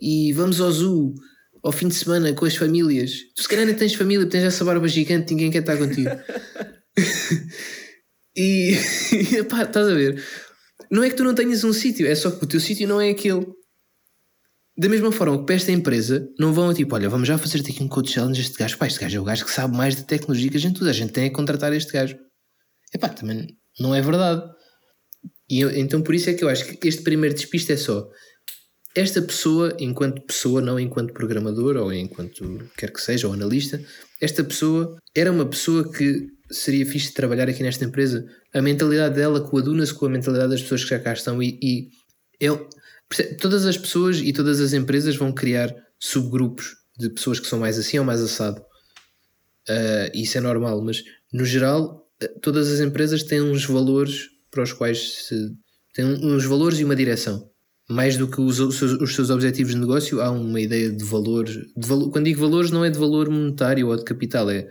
Speaker 2: e vamos ao zoo ao fim de semana com as famílias. Tu se calhar nem tens família, tens essa barba gigante, ninguém quer estar contigo. e pá, estás a ver? Não é que tu não tenhas um sítio, é só que o teu sítio não é aquele. Da mesma forma que para esta empresa, não vão tipo, olha, vamos já fazer aqui um code challenge este gajo. Pá, este gajo é o gajo que sabe mais de tecnologia que a gente usa. A gente tem a contratar este gajo. Epá, também não é verdade. E eu, então por isso é que eu acho que este primeiro despiste é só esta pessoa, enquanto pessoa, não enquanto programador ou enquanto quer que seja, ou analista, esta pessoa era uma pessoa que seria fixe de trabalhar aqui nesta empresa. A mentalidade dela coaduna-se com a mentalidade das pessoas que já cá estão e, e eu, Todas as pessoas e todas as empresas vão criar subgrupos de pessoas que são mais assim ou mais assado. Uh, isso é normal, mas no geral, eh, todas as empresas têm uns valores para os quais se. têm uns valores e uma direção. Mais do que os, os, seus, os seus objetivos de negócio, há uma ideia de valor, de. Quando digo valores, não é de valor monetário ou de capital, é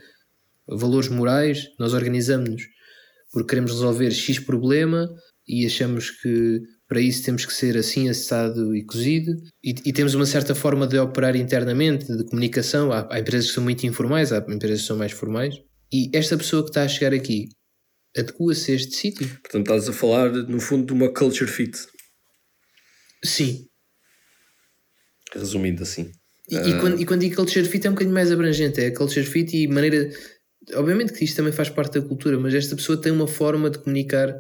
Speaker 2: valores morais. Nós organizamos-nos porque queremos resolver X problema e achamos que para isso temos que ser assim assado e cozido e, e, temos uma certa forma de operar internamente, de comunicação. Há, há, empresas que são muito informais, há empresas que são mais formais. E esta pessoa que está a chegar aqui adequa-se a este sítio.
Speaker 1: Portanto, estás a falar, no fundo, de uma culture fit.
Speaker 2: Sim.
Speaker 1: Resumindo assim.
Speaker 2: E, uh... e, quando, e quando digo culture fit é um bocadinho mais abrangente. É culture fit e maneira. Obviamente que isto também faz parte da cultura, mas esta pessoa tem uma forma de comunicar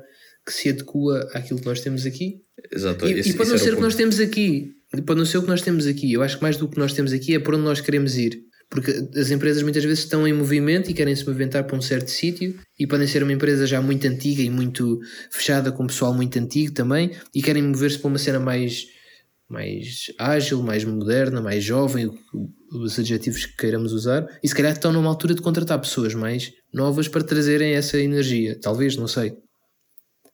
Speaker 2: que se adequa àquilo que nós temos aqui.
Speaker 1: Exato.
Speaker 2: E, esse, e pode não ser o que nós temos aqui. Pode não ser o que nós temos aqui. Eu acho que mais do que nós temos aqui é para onde nós queremos ir. Porque as empresas muitas vezes estão em movimento e querem se movimentar para um certo sítio e podem ser uma empresa já muito antiga e muito fechada com pessoal muito antigo também e querem mover-se para uma cena mais, mais ágil, mais moderna, mais jovem, os adjetivos que queiramos usar, e se calhar estão numa altura de contratar pessoas mais novas para trazerem essa energia. Talvez, não sei.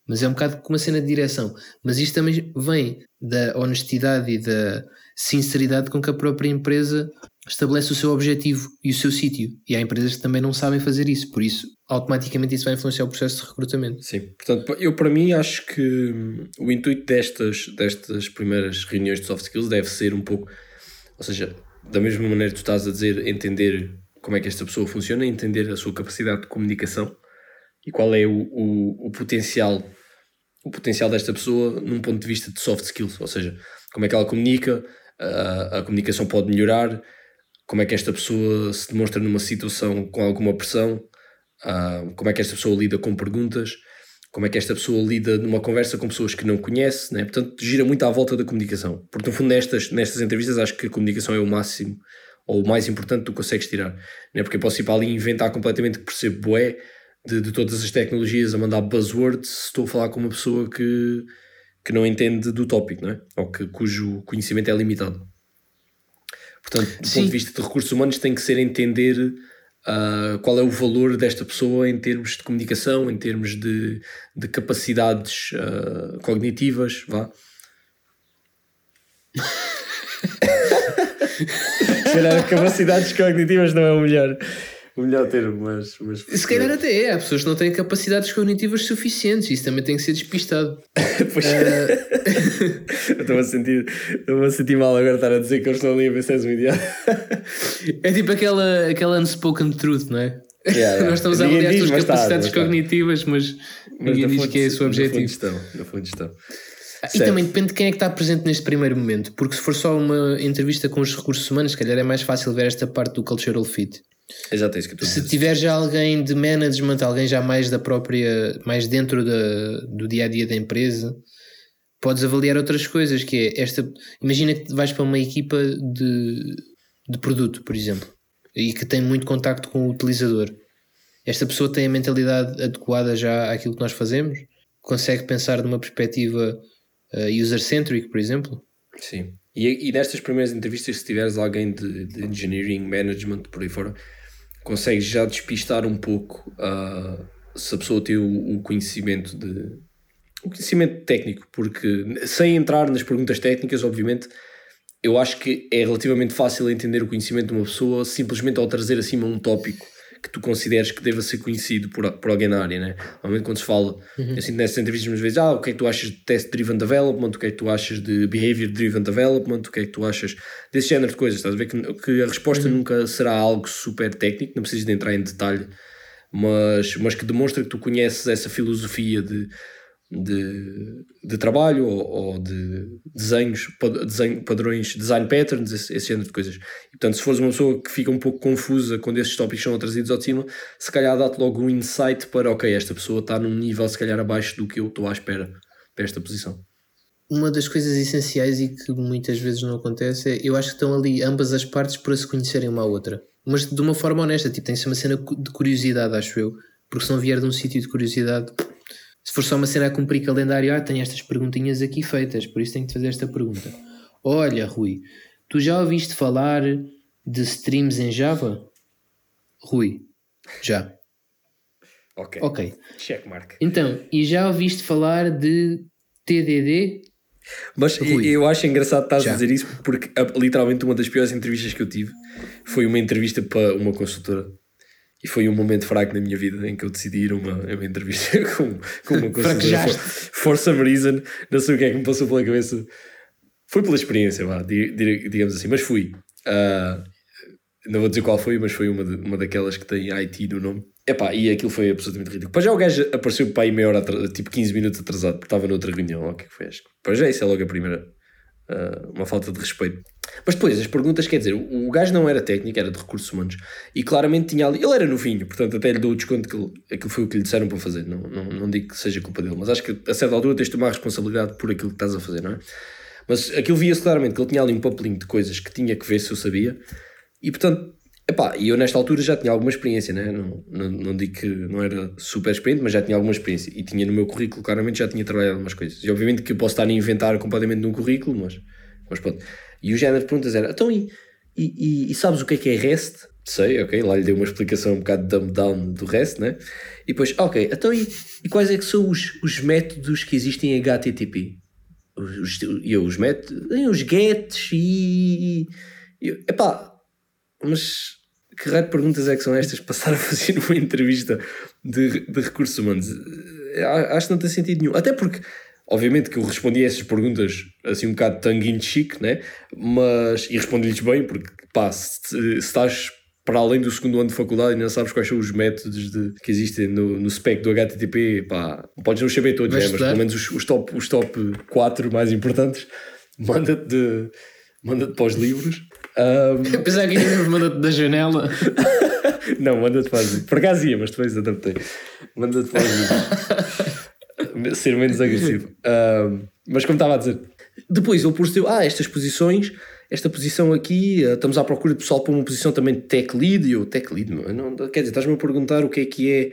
Speaker 2: Mas é um bocado como uma cena de direção. Mas isto também vem da honestidade e da sinceridade com que a própria empresa estabelece o seu objetivo e o seu sítio. E há empresas que também não sabem fazer isso, por isso automaticamente isso vai influenciar o processo de recrutamento.
Speaker 1: Sim, portanto, eu para mim acho que o intuito destas, destas primeiras reuniões de soft skills deve ser um pouco, ou seja, da mesma maneira que tu estás a dizer, entender como é que esta pessoa funciona, entender a sua capacidade de comunicação e qual é o, o, o potencial o potencial desta pessoa num ponto de vista de soft skills, ou seja, como é que ela comunica, a, a comunicação pode melhorar, como é que esta pessoa se demonstra numa situação com alguma pressão, como é que esta pessoa lida com perguntas, como é que esta pessoa lida numa conversa com pessoas que não conhece, né? portanto gira muito à volta da comunicação, porque no fundo nestas, nestas entrevistas acho que a comunicação é o máximo, ou o mais importante tu consegues tirar. Não é porque eu posso ir para ali e inventar completamente que percebo bué de, de todas as tecnologias a mandar buzzwords se estou a falar com uma pessoa que, que não entende do tópico, não é? Ou que, cujo conhecimento é limitado. Portanto, do Sim. ponto de vista de recursos humanos, tem que ser entender uh, qual é o valor desta pessoa em termos de comunicação, em termos de, de capacidades uh, cognitivas, vá. Se calhar capacidades cognitivas não é o melhor, o melhor termo, mas, mas.
Speaker 2: Se calhar até é, há pessoas que não têm capacidades cognitivas suficientes, isso também tem que ser despistado. pois
Speaker 1: uh... estou a sentir estou a sentir mal agora estar a dizer que eles estão ali a ver se és um idiota.
Speaker 2: é tipo aquela, aquela unspoken truth, não é? Yeah, yeah. Nós estamos a avaliar as tuas capacidades está, cognitivas, mas, mas ninguém diz que é esse o objetivo.
Speaker 1: Estão, no fundo estão.
Speaker 2: E também depende de quem é que está presente neste primeiro momento, porque se for só uma entrevista com os recursos humanos, se calhar é mais fácil ver esta parte do cultural fit.
Speaker 1: Exato, é isso que tu
Speaker 2: Se tiver já alguém de management, alguém já mais da própria, mais dentro da, do dia a dia da empresa, podes avaliar outras coisas. Que é esta. Imagina que vais para uma equipa de, de produto, por exemplo, e que tem muito contacto com o utilizador. Esta pessoa tem a mentalidade adequada já àquilo que nós fazemos? Consegue pensar numa perspectiva uh, user-centric, por exemplo?
Speaker 1: Sim. E, e nestas primeiras entrevistas, se tiveres alguém de, de engineering, management, por aí fora, consegues já despistar um pouco uh, se a pessoa tem o, o, conhecimento de o conhecimento técnico, porque sem entrar nas perguntas técnicas, obviamente, eu acho que é relativamente fácil entender o conhecimento de uma pessoa simplesmente ao trazer acima um tópico que tu consideres que deva ser conhecido por, por alguém na área, né? Normalmente quando se fala, uhum. assim, nessas entrevistas, muitas vezes, ah, o que é que tu achas de test-driven development, o que é que tu achas de behavior-driven development, o que é que tu achas desse género de coisas, estás a ver que, que a resposta uhum. nunca será algo super técnico, não precisas de entrar em detalhe, mas, mas que demonstra que tu conheces essa filosofia de de, de trabalho ou, ou de desenhos, desenho, padrões, design patterns, esse, esse género de coisas. E, portanto, se fores uma pessoa que fica um pouco confusa quando esses tópicos são trazidos ao de cima, se calhar dá-te logo um insight para, ok, esta pessoa está num nível se calhar abaixo do que eu estou à espera para esta posição.
Speaker 2: Uma das coisas essenciais e que muitas vezes não acontece é, eu acho que estão ali ambas as partes para se conhecerem uma à outra. Mas de uma forma honesta, tipo, tem que ser uma cena de curiosidade, acho eu. Porque se não vier de um sítio de curiosidade, se for só uma cena a cumprir calendário, ah, tenho estas perguntinhas aqui feitas, por isso tenho que fazer esta pergunta. Olha, Rui, tu já ouviste falar de streams em Java? Rui, já.
Speaker 1: Ok.
Speaker 2: Ok.
Speaker 1: Checkmark.
Speaker 2: Então, e já ouviste falar de TDD?
Speaker 1: Mas Rui, eu acho engraçado estás a dizer isso porque literalmente uma das piores entrevistas que eu tive foi uma entrevista para uma consultora e foi um momento fraco na minha vida em que eu decidi ir a uma, uma entrevista com, com uma consultora for, for some reason, não sei o que é que me passou pela cabeça. Foi pela experiência, vá, digamos assim, mas fui. Uh, não vou dizer qual foi, mas foi uma, de, uma daquelas que tem IT no nome. Epá, e aquilo foi absolutamente ridículo. Para já o gajo apareceu para aí meia hora, tipo 15 minutos atrasado, porque estava noutra reunião. O que que foi? Para já isso é logo a primeira, uh, uma falta de respeito. Mas depois, as perguntas, quer dizer, o, gajo não era técnico, era de recursos humanos. E claramente tinha ali. Ele era novinho, portanto, até lhe dou o desconto que aquilo foi o que lhe disseram para fazer. Não, não, não digo que seja culpa dele, mas acho que a certa altura tens de tomar responsabilidade por aquilo que estás a fazer, não é? Mas aquilo via-se claramente que ele tinha ali um papelinho de coisas que tinha que ver se eu sabia. E portanto, epá, e eu nesta altura já tinha alguma experiência, né? não, não, não digo que não era super experiente, mas já tinha alguma experiência. E tinha no meu currículo, claramente já tinha trabalhado algumas coisas. E obviamente que eu posso estar a inventar completamente num currículo, mas, mas pronto. E o género de perguntas era: então, e, e, e, sabes o que é que é REST? Sei, ok, lá lhe dei uma explicação um bocado dumb down do REST, né? E depois, ok, então e, e quais é que são os, os métodos que existem em HTTP? Os, os, os métodos, os gets e. e epá, mas que raio de perguntas é que são estas? Passar a fazer uma entrevista de, de recursos humanos? Acho que não tem sentido nenhum. Até porque Obviamente que eu respondi a essas perguntas assim um bocado in cheek, né? Mas, e respondi-lhes bem, porque pá, se, se, estás para além do segundo ano de faculdade e não sabes quais são os métodos de, que existem no, no spec do HTTP, pá, podes não saber todos, né? mas pelo menos os, os, top, os top 4 mais importantes, manda-te de, manda para os livros.
Speaker 2: Um... Apesar que manda-te da janela.
Speaker 1: não, manda-te para. Por acaso ia, mas depois adaptei. Manda-te para ser menos agressivo. Mas como estava a dizer, depois ele percebeu, ah, estas posições esta posição aqui, uh, estamos à procura de pessoal para uma posição também de tech lead, e eu, tech lead, não, não quer dizer, estás-me a perguntar o que é que é,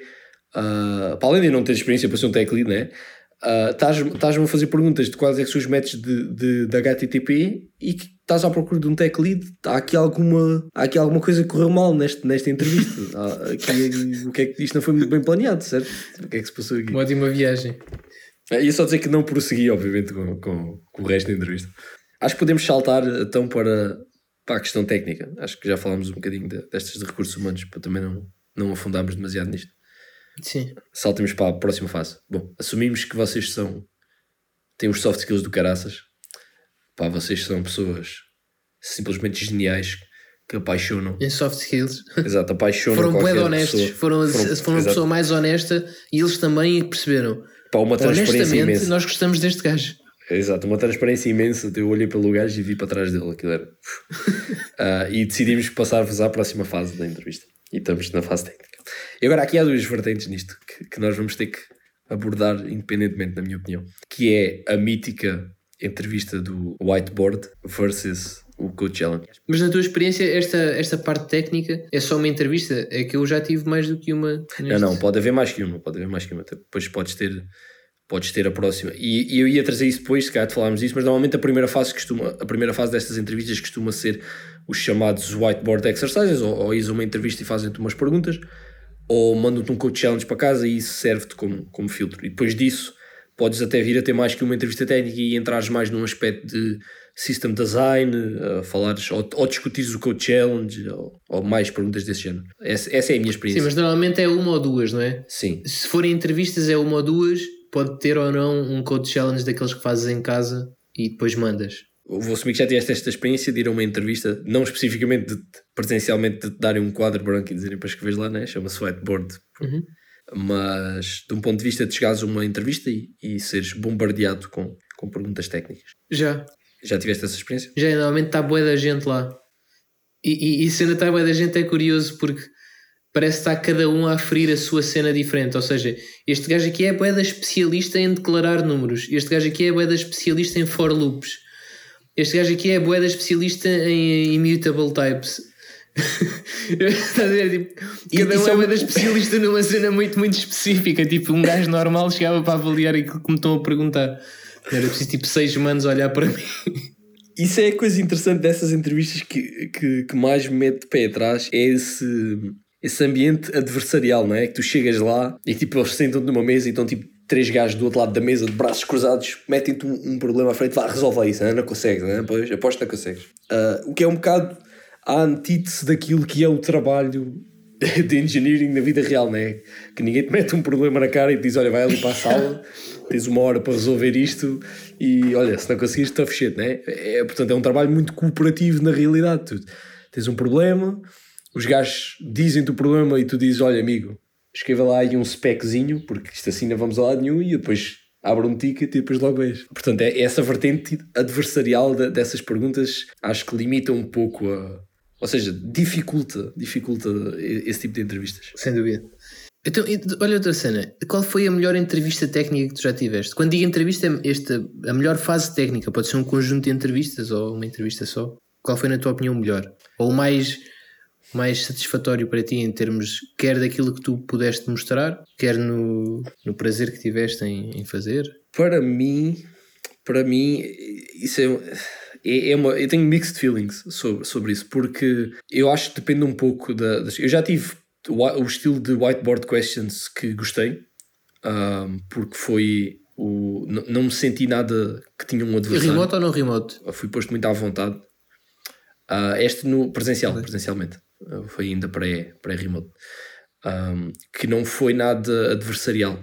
Speaker 1: uh, para além de não ter experiência para ser um tech lead, né? Uh, estás-me a fazer perguntas de quais é que são os métodos de, de, de HTTP e que estás à procura de um tech lead, há aqui alguma, há aqui alguma coisa que correu mal neste, nesta entrevista. há, aqui, o que é que isto não foi muito bem planeado, certo? O que é que se passou aqui?
Speaker 2: Uma ótima viagem.
Speaker 1: É, ia só dizer que não prossegui, obviamente, com, com, com, o resto da entrevista. Acho que podemos saltar então para, para a questão técnica. Acho que já falámos um bocadinho de, destas de recursos humanos, para também não, não afundarmos demasiado nisto.
Speaker 2: Sim.
Speaker 1: Saltemos para a próxima fase. Bom, assumimos que vocês são. têm os soft skills do caraças. Pá, vocês são pessoas simplesmente geniais que apaixonam.
Speaker 2: Em soft skills.
Speaker 1: Exato, apaixonam.
Speaker 2: foram bem honestos. Pessoa. Foram, foram, foram a pessoa mais honesta e eles também perceberam.
Speaker 1: Pá, uma transparência imensa.
Speaker 2: nós gostamos deste gajo.
Speaker 1: Exato, uma transparência imensa. Eu olhei pelo gajo e vi para trás dele. Aquilo era. uh, e decidimos passar-vos à próxima fase da entrevista. E estamos na fase técnica. E agora aqui há duas vertentes nisto que, que nós vamos ter que abordar independentemente, na minha opinião, que é a mítica entrevista do whiteboard versus o Coach Challenge.
Speaker 2: Mas na tua experiência, esta, esta parte técnica é só uma entrevista? É que eu já tive mais do que uma.
Speaker 1: Não, não, pode haver mais que uma, pode haver mais que uma. Depois podes ter, podes ter a próxima. E, e eu ia trazer isso depois, se calhar te falámos disso, mas normalmente a primeira fase costuma, a primeira fase destas entrevistas costuma ser os chamados whiteboard exercises, ou, ou uma entrevista e fazem-te umas perguntas ou mandam-te um coach challenge para casa e isso serve-te como, como filtro. E depois disso podes até vir a ter mais que uma entrevista técnica e entrares mais num aspecto de system design, uh, falares ou, ou discutires o coach challenge ou, ou, mais perguntas desse género. Essa, essa é a minha experiência.
Speaker 2: Sim, mas normalmente é uma ou duas, não é?
Speaker 1: Sim.
Speaker 2: Se forem entrevistas é uma ou duas, pode ter ou não um coach challenge daqueles que fazes em casa e depois mandas
Speaker 1: vou assumir que já tiveste esta experiência de ir a uma entrevista, não especificamente de, presencialmente de te darem um quadro branco e dizerem para escreveres lá, né? chama-se whiteboard.
Speaker 2: Uhum.
Speaker 1: Mas de um ponto de vista de chegares a uma entrevista e, e seres bombardeado com, com perguntas técnicas.
Speaker 2: Já.
Speaker 1: Já tiveste essa experiência?
Speaker 2: Já, normalmente está boa da gente lá. E, e, e cena está boa da gente é curioso porque parece que está cada um a aferir a sua cena diferente. Ou seja, este gajo aqui é boeda especialista em declarar números, este gajo aqui é boeda especialista em for loops este gajo aqui é boeda especialista em immutable types. Estás a ver? Tipo, cada um é boeda especialista numa cena muito, muito específica. Tipo, um gajo normal chegava para avaliar aquilo que me estão a perguntar. Era preciso tipo seis manos olhar para mim.
Speaker 1: Isso é a coisa interessante dessas entrevistas que, que, que mais me mete de pé atrás. É esse, esse ambiente adversarial, não é? Que tu chegas lá e tipo, eles sentam-te numa mesa e estão tipo três gajos do outro lado da mesa, de braços cruzados, metem-te um, um, problema à frente, vá, resolve isso, não, não consegues, não, pois, aposto que não consegues. Uh, o que é um bocado a antítese daquilo que é o trabalho de engineering na vida real, não é? Que ninguém te mete um problema na cara e te diz: Olha, vai ali para a sala, tens uma hora para resolver isto e olha, se não conseguires, está fechado, não é? é? Portanto, é um trabalho muito cooperativo na realidade. Tu tens um problema, os gajos dizem-te o problema e tu dizes: Olha, amigo, escreva lá aí um speczinho, porque isto assim não vamos a lado nenhum, e depois abre um ticket e depois logo vejo. Portanto, é essa vertente adversarial de, dessas perguntas acho que limita um pouco a. Ou seja, dificulta, dificulta esse tipo de entrevistas.
Speaker 2: Sem dúvida. Então, olha outra cena. Qual foi a melhor entrevista técnica que tu já tiveste? Quando digo entrevista, esta, a melhor fase técnica pode ser um conjunto de entrevistas ou uma entrevista só. Qual foi, na tua opinião, melhor? Ou mais mais satisfatório para ti em termos quer daquilo que tu pudeste mostrar, quer no, no prazer que tiveste em, em fazer?
Speaker 1: Para mim, para mim, isso é, é, é, uma. Eu tenho mixed feelings sobre, sobre isso, porque eu acho que depende um pouco da. Das, eu já tive o, o, estilo de whiteboard questions que gostei, um, porque foi. O, não, não me senti nada que tinha um adversário.
Speaker 2: Remote ou não remote?
Speaker 1: fui posto muito à vontade. Uh, este no presencial, presencialmente. Uh, foi ainda pré-remote. Pré um, que não foi nada adversarial.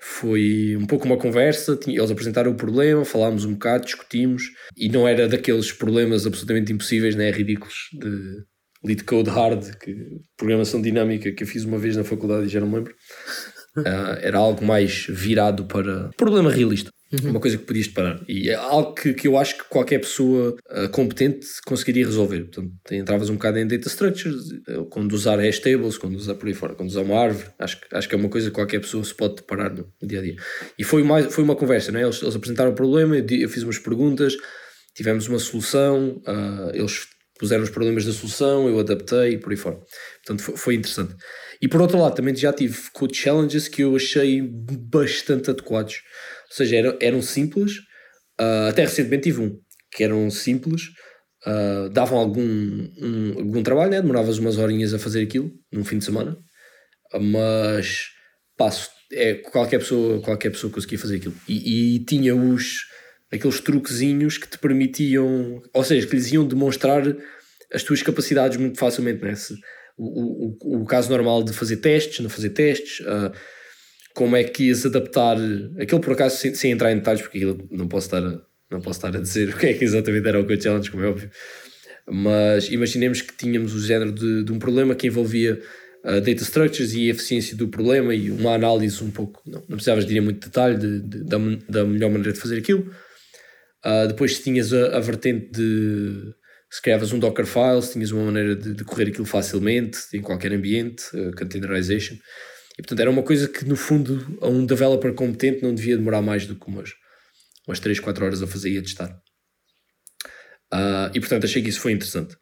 Speaker 1: Foi um pouco uma conversa, eles apresentaram o problema, falámos um bocado, discutimos, e não era daqueles problemas absolutamente impossíveis, né, ridículos, de lead code hard, que programação dinâmica que eu fiz uma vez na faculdade e já não me lembro. Uh, era algo mais virado para problema realista. Uhum. Uma coisa que podias parar. E é algo que, que eu acho que qualquer pessoa uh, competente conseguiria resolver. Portanto, entravas um bocado em data structures, uh, quando usar hash tables, quando usar por aí fora, quando usar uma árvore. Acho, acho que é uma coisa que qualquer pessoa se pode deparar no, dia a dia. E foi, mais, foi uma conversa, né? eles, eles apresentaram o problema, eu, eu fiz umas perguntas. tivemos uma solução, uh, eles puseram os problemas da solução, eu adaptei e por aí fora. Portanto, foi, foi, interessante. E por outro lado, também já tive code challenges que eu achei bastante adequados. Ou seja, eram, simples, uh, até recentemente tive um, que eram simples, uh, davam algum, um, algum trabalho, né? demoravas umas horinhas a fazer aquilo, num fim de semana, mas passo, é, qualquer, pessoa, qualquer pessoa conseguia fazer aquilo. E, e tinha os aqueles truquezinhos que te permitiam, ou seja, que lhes iam demonstrar as tuas capacidades muito facilmente, né? Se, o, o, o caso normal de fazer testes, não fazer testes, uh, como é que ias adaptar aquilo por acaso sem, sem, entrar em detalhes, porque aquilo não posso estar a, não posso estar a dizer o que é que exatamente era o Code Challenge, como é óbvio. Mas imaginemos que tínhamos o género de, de um problema que envolvia uh, data structures e a eficiência do problema e uma análise um pouco, não, não precisavas de ir muito detalhe de, de, da, da melhor maneira de fazer aquilo. Uh, depois tinhas a, a, vertente de se criavas um Dockerfile, se tinhas uma maneira de, de, correr aquilo facilmente em qualquer ambiente, uh, containerization. E portanto era uma coisa que no fundo a um developer competente não devia demorar mais do que umas, umas 3, 4 horas a fazer e a testar. Uh, e portanto achei que isso foi interessante.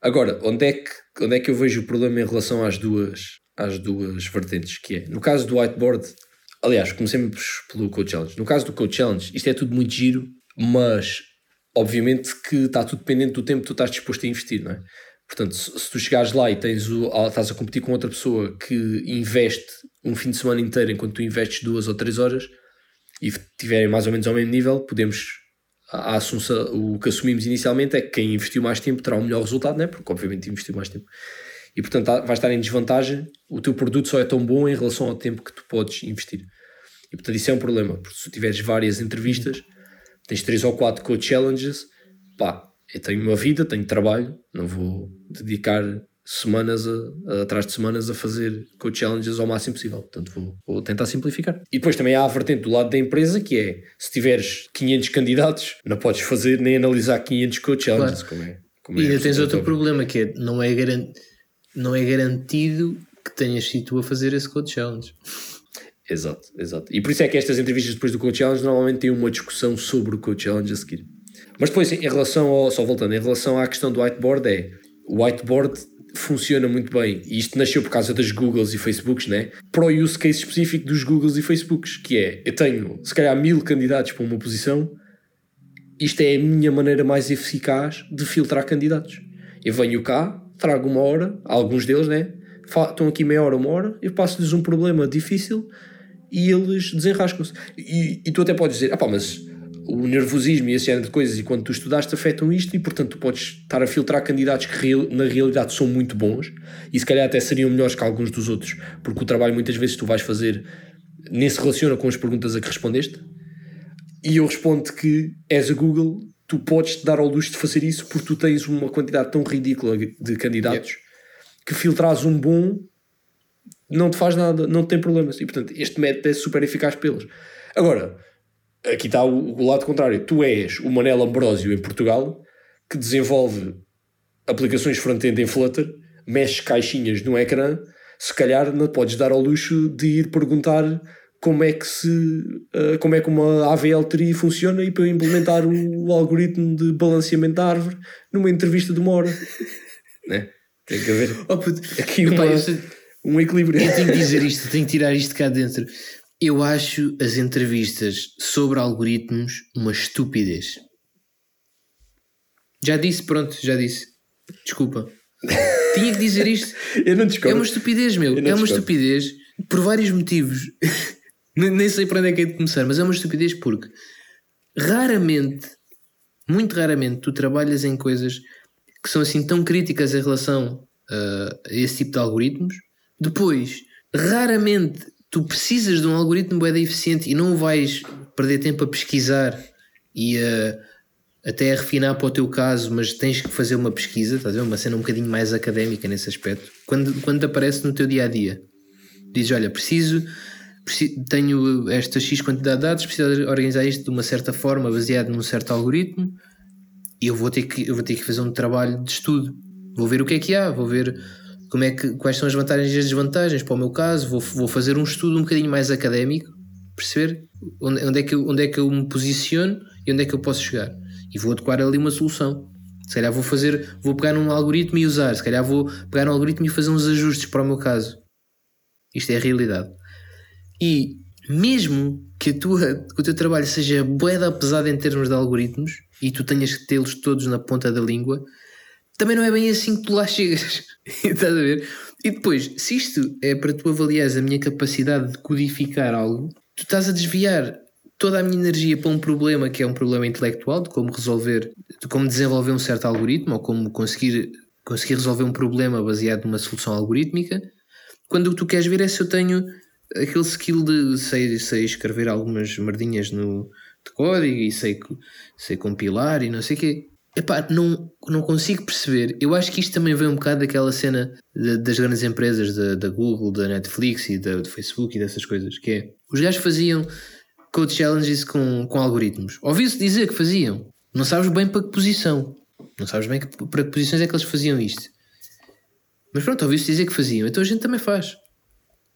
Speaker 1: Agora, onde é, que, onde é que eu vejo o problema em relação às duas, às duas vertentes? Que é, no caso do whiteboard, Aliás, comecemos pelo Code Challenge. No caso do Code Challenge, isto é tudo muito giro, mas obviamente que está tudo dependente do tempo que tu estás disposto a investir, não é? Portanto, se, tu chegares lá e tens o, estás a competir com outra pessoa que investe um fim de semana inteiro enquanto tu investes duas ou três horas e estiverem mais ou menos ao mesmo nível, podemos. A, a assunção, o que assumimos inicialmente é que quem investiu mais tempo terá um melhor resultado, não é? Porque obviamente investiu mais tempo e portanto vai estar em desvantagem. O teu produto só é tão bom em relação ao tempo que tu podes investir. E portanto isso é um problema, porque se tiveres várias entrevistas, tens três ou quatro code challenges, pá, eu tenho uma vida, tenho trabalho, não vou dedicar semanas a, a, atrás de semanas a fazer code challenges ao máximo possível. Portanto, vou, vou, tentar simplificar. E depois também há a vertente do lado da empresa que é se tiveres 500 candidatos, não podes fazer nem analisar 500 code challenges. Claro. Como é, como
Speaker 2: e é ainda tens outro problema que é não é, garan não é garantido que tenhas sido tu a fazer esse code challenge.
Speaker 1: Exato, exato. E por isso é que estas entrevistas depois do Code Challenge normalmente têm uma discussão sobre o Code Challenge a seguir. Mas depois, em relação ao, só voltando, em relação à questão do whiteboard, é o whiteboard funciona muito bem e isto nasceu por causa das Googles e Facebooks, né? Para o use case específico dos Googles e Facebooks, que é eu tenho se calhar mil candidatos para uma posição, isto é a minha maneira mais eficaz de filtrar candidatos. Eu venho cá, trago uma hora, alguns deles, né? Estão aqui meia hora, uma hora, eu passo-lhes um problema difícil e eles desenrascam-se. E, e, tu até podes dizer, ah pá, mas o nervosismo e esse género de coisas, e quando tu estudaste, afetam isto, e portanto tu podes estar a filtrar candidatos que real, na realidade são muito bons e se calhar até seriam melhores que alguns dos outros, porque o trabalho muitas vezes tu vais fazer nem se relaciona com as perguntas a que respondeste. E eu respondo que, és a Google, tu podes te dar ao luxo de fazer isso porque tu tens uma quantidade tão ridícula de candidatos yeah. que filtras um bom não te faz nada, não tem problemas. E portanto, este método é super eficaz pelos. Agora, aqui está o, o lado contrário. Tu és o Manel Ambrosio em Portugal que desenvolve aplicações front-end em Flutter, mexe caixinhas no ecrã, se calhar não podes dar ao luxo de ir perguntar como é que se uh, como é que uma AVL tree funciona e para implementar o, algoritmo de balanceamento da árvore numa entrevista de uma hora. né? Tem que haver oh, aqui uma, um equilíbrio.
Speaker 2: Eu tenho que dizer isto, tenho que tirar isto cá dentro. Eu acho as entrevistas sobre algoritmos uma estupidez. Já disse, pronto, já disse. Desculpa. Tinha que dizer isto.
Speaker 1: Eu não discordo.
Speaker 2: É uma estupidez, meu. É uma discordo. estupidez por vários motivos. Nem sei para onde é que é de começar, mas é uma estupidez porque raramente, muito raramente, tu trabalhas em coisas que são assim tão críticas em relação uh, a esse tipo de algoritmos depois, raramente tu precisas de um algoritmo bem eficiente e não vais perder tempo a pesquisar e a, até a refinar para o teu caso, mas tens que fazer uma pesquisa, estás a ver? Uma cena um bocadinho mais académica nesse aspecto. Quando, quando aparece no teu dia a dia, dizes: Olha, preciso, preciso tenho esta X quantidade de dados, preciso organizar isto de uma certa forma, baseado num certo algoritmo, e eu vou ter que, eu vou ter que fazer um trabalho de estudo. Vou ver o que é que há, vou ver como é que, quais são as vantagens e as desvantagens para o meu caso, vou, vou fazer um estudo um bocadinho mais académico, perceber onde, onde, é que eu, onde é que eu me posiciono e onde é que eu posso chegar. e vou adequar ali uma solução. Se calhar vou fazer, vou pegar num algoritmo e usar, se calhar vou pegar num algoritmo e fazer uns ajustes para o meu caso. Isto é a realidade. E mesmo que, tua, que o teu trabalho seja boeda pesado em termos de algoritmos e tu tenhas que tê-los todos na ponta da língua, também não é bem assim que tu lá chegas. Estás a ver? E depois, se isto é para tu avaliares a minha capacidade de codificar algo, tu estás a desviar toda a minha energia para um problema que é um problema intelectual, de como resolver, de como desenvolver um certo algoritmo ou como conseguir, conseguir resolver um problema baseado numa solução algorítmica, quando o que tu queres ver é se eu tenho aquele skill de sei, sei escrever algumas merdinhas no, de código e sei, sei compilar e não sei o quê. Epá, não, não consigo perceber. Eu acho que isto também vem um bocado daquela cena de, das grandes empresas, da, da Google, da Netflix e da, do Facebook e dessas coisas, que é, os gajos faziam code challenges com, com algoritmos. Ouviu-se dizer que faziam. Não sabes bem para que posição. Não sabes bem que, para que posições é que eles faziam isto. Mas pronto, ouviu-se dizer que faziam. Então a gente também faz.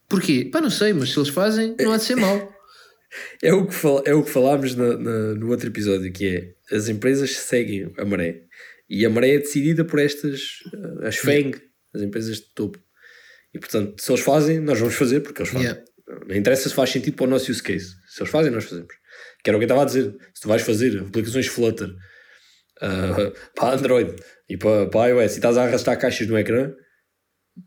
Speaker 2: Porquê? Pá, não sei, mas se eles fazem, não há de ser mau.
Speaker 1: É o que, fal, é o que falámos na, na, no outro episódio, que é as empresas seguem a maré. E a maré é decidida por estas, as FENG, as empresas de topo. E portanto, se eles fazem, nós vamos fazer, porque eles fazem. Yeah. Não interessa se faz sentido para o nosso use case. Se eles fazem, nós fazemos. Que era o que eu estava a dizer. Se tu vais fazer aplicações Flutter uh, para Android e para, para iOS e estás a arrastar caixas no ecrã,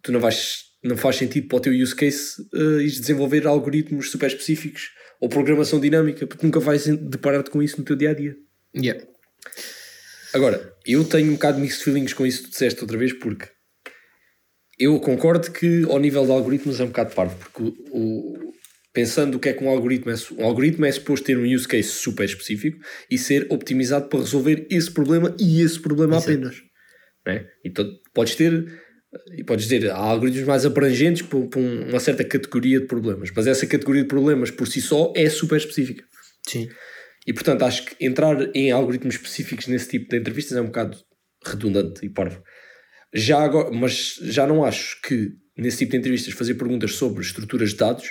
Speaker 1: tu não vais não faz sentido para o teu use case uh, desenvolver algoritmos super específicos ou programação dinâmica, porque nunca vais deparar-te com isso no teu dia a dia.
Speaker 2: Yeah.
Speaker 1: Agora, eu tenho um bocado de mixed feelings com isso que tu disseste outra vez, porque eu concordo que ao nível de algoritmos é um bocado parvo, porque o, o, pensando o que é que um algoritmo é, um algoritmo é suposto ter um use case super específico e ser optimizado para resolver esse problema e esse problema Exato. apenas. Né? Então podes ter e podes dizer, há algoritmos mais abrangentes para, uma certa categoria de problemas, mas essa categoria de problemas por si só é super específica.
Speaker 2: Sim.
Speaker 1: E portanto acho que entrar em algoritmos específicos nesse tipo de entrevistas é um bocado redundante e parvo. Já agora, mas já não acho que nesse tipo de entrevistas fazer perguntas sobre estruturas de dados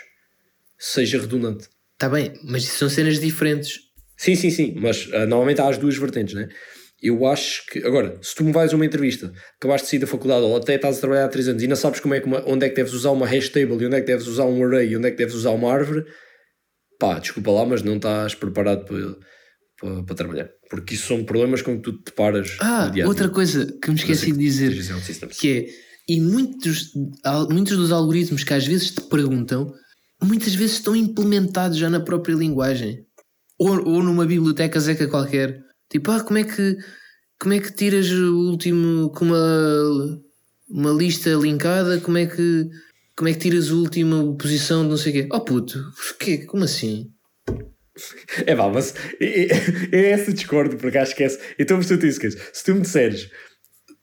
Speaker 1: seja redundante.
Speaker 2: Está bem, mas são cenas diferentes.
Speaker 1: Sim, sim, sim, mas uh, normalmente há as duas vertentes, né? Eu acho que, agora, se tu me vais a uma entrevista, acabaste de sair da faculdade ou até estás a trabalhar há 3 anos e não sabes como é que uma, onde é que deves usar uma hash table e onde é que deves usar um array e onde é que deves usar uma árvore, pá, desculpa lá, mas não estás preparado para, para, para trabalhar. Porque isso são problemas com que tu te paras.
Speaker 2: Ah, outra coisa que me esqueci de dizer, que é, e muitos, muitos dos algoritmos que às vezes te perguntam, muitas vezes estão implementados já na própria linguagem. Ou, ou numa biblioteca zeca qualquer Tipo, ah, como é que, como é que tiras o último com uma, uma lista linkada? Como é que, como é que tiras a última posição de não sei o quê? Oh puto, porquê? Como assim?
Speaker 1: É vá, mas é, esse discordo, porque acho que é esse. Então, se tu, se tu me disseres,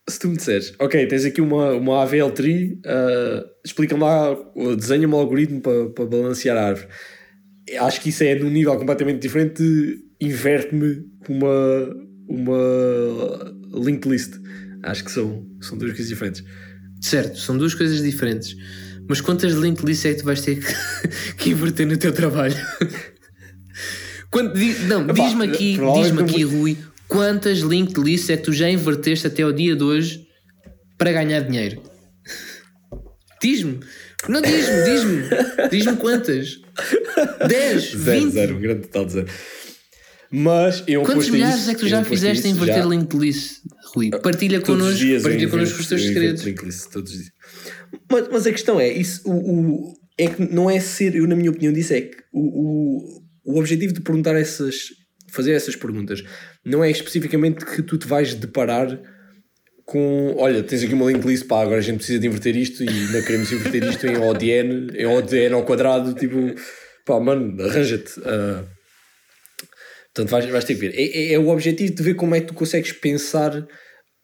Speaker 1: se tu me disseres, ok, tens aqui uma, uma AVL tree, uh, explica-me lá, desenha-me um algoritmo para, para balancear a árvore. Acho que isso é num nível completamente diferente inverte-me uma, uma linked list. Acho que são, são duas coisas diferentes.
Speaker 2: Certo, são duas coisas diferentes. Mas quantas linked lists é que tu vais ter que, que inverter no teu trabalho? Quanto, não, diz-me aqui, diz aqui, Rui, quantas linked lists é que tu já inverteste até ao dia de hoje para ganhar dinheiro? Diz-me. Não, diz-me, diz-me. Diz-me quantas. 10, 20.
Speaker 1: Zero, zero, um grande total de zero. Mas eu
Speaker 2: Quantos milhares isso, é que tu já fizeste em inverter já... link list, Rui? Partilha connosco, partilha connosco os teus segredos.
Speaker 1: List, todos os dias. Mas, mas a questão é, isso, o, o, é que não é ser, eu na minha opinião disso é que o, o, o objetivo de perguntar essas, fazer essas perguntas, não é especificamente que tu te vais deparar com, olha, tens aqui uma link list, pá, agora a gente precisa de inverter isto e ainda queremos inverter isto em ODN, em ODN ao quadrado, tipo, pá, mano, arranja-te. Uh, Portanto, vais, vais ter que ver. É, é, é, o objetivo de ver como é que tu consegues pensar,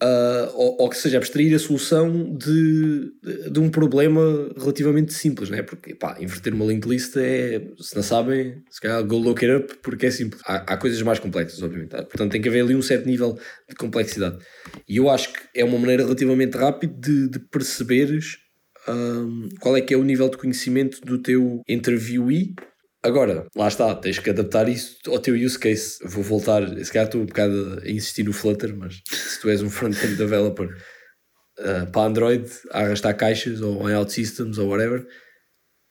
Speaker 1: uh, ou, ou, que seja, abstrair a solução de, de um problema relativamente simples, não é? Porque, pá, inverter uma linked list é, se não sabem, se calhar go look it up, porque é simples. Há, há coisas mais complexas, obviamente. Portanto, tem que haver ali um certo nível de complexidade. E eu acho que é uma maneira relativamente rápida de, de perceberes um, ah, qual é que é o nível de conhecimento do teu interviewee Agora, lá está, tens que adaptar isso ao teu use case. Vou voltar, se calhar estou um bocado a insistir no Flutter, mas se tu és um front-end developer uh, para Android, a arrastar caixas ou em OutSystems ou whatever,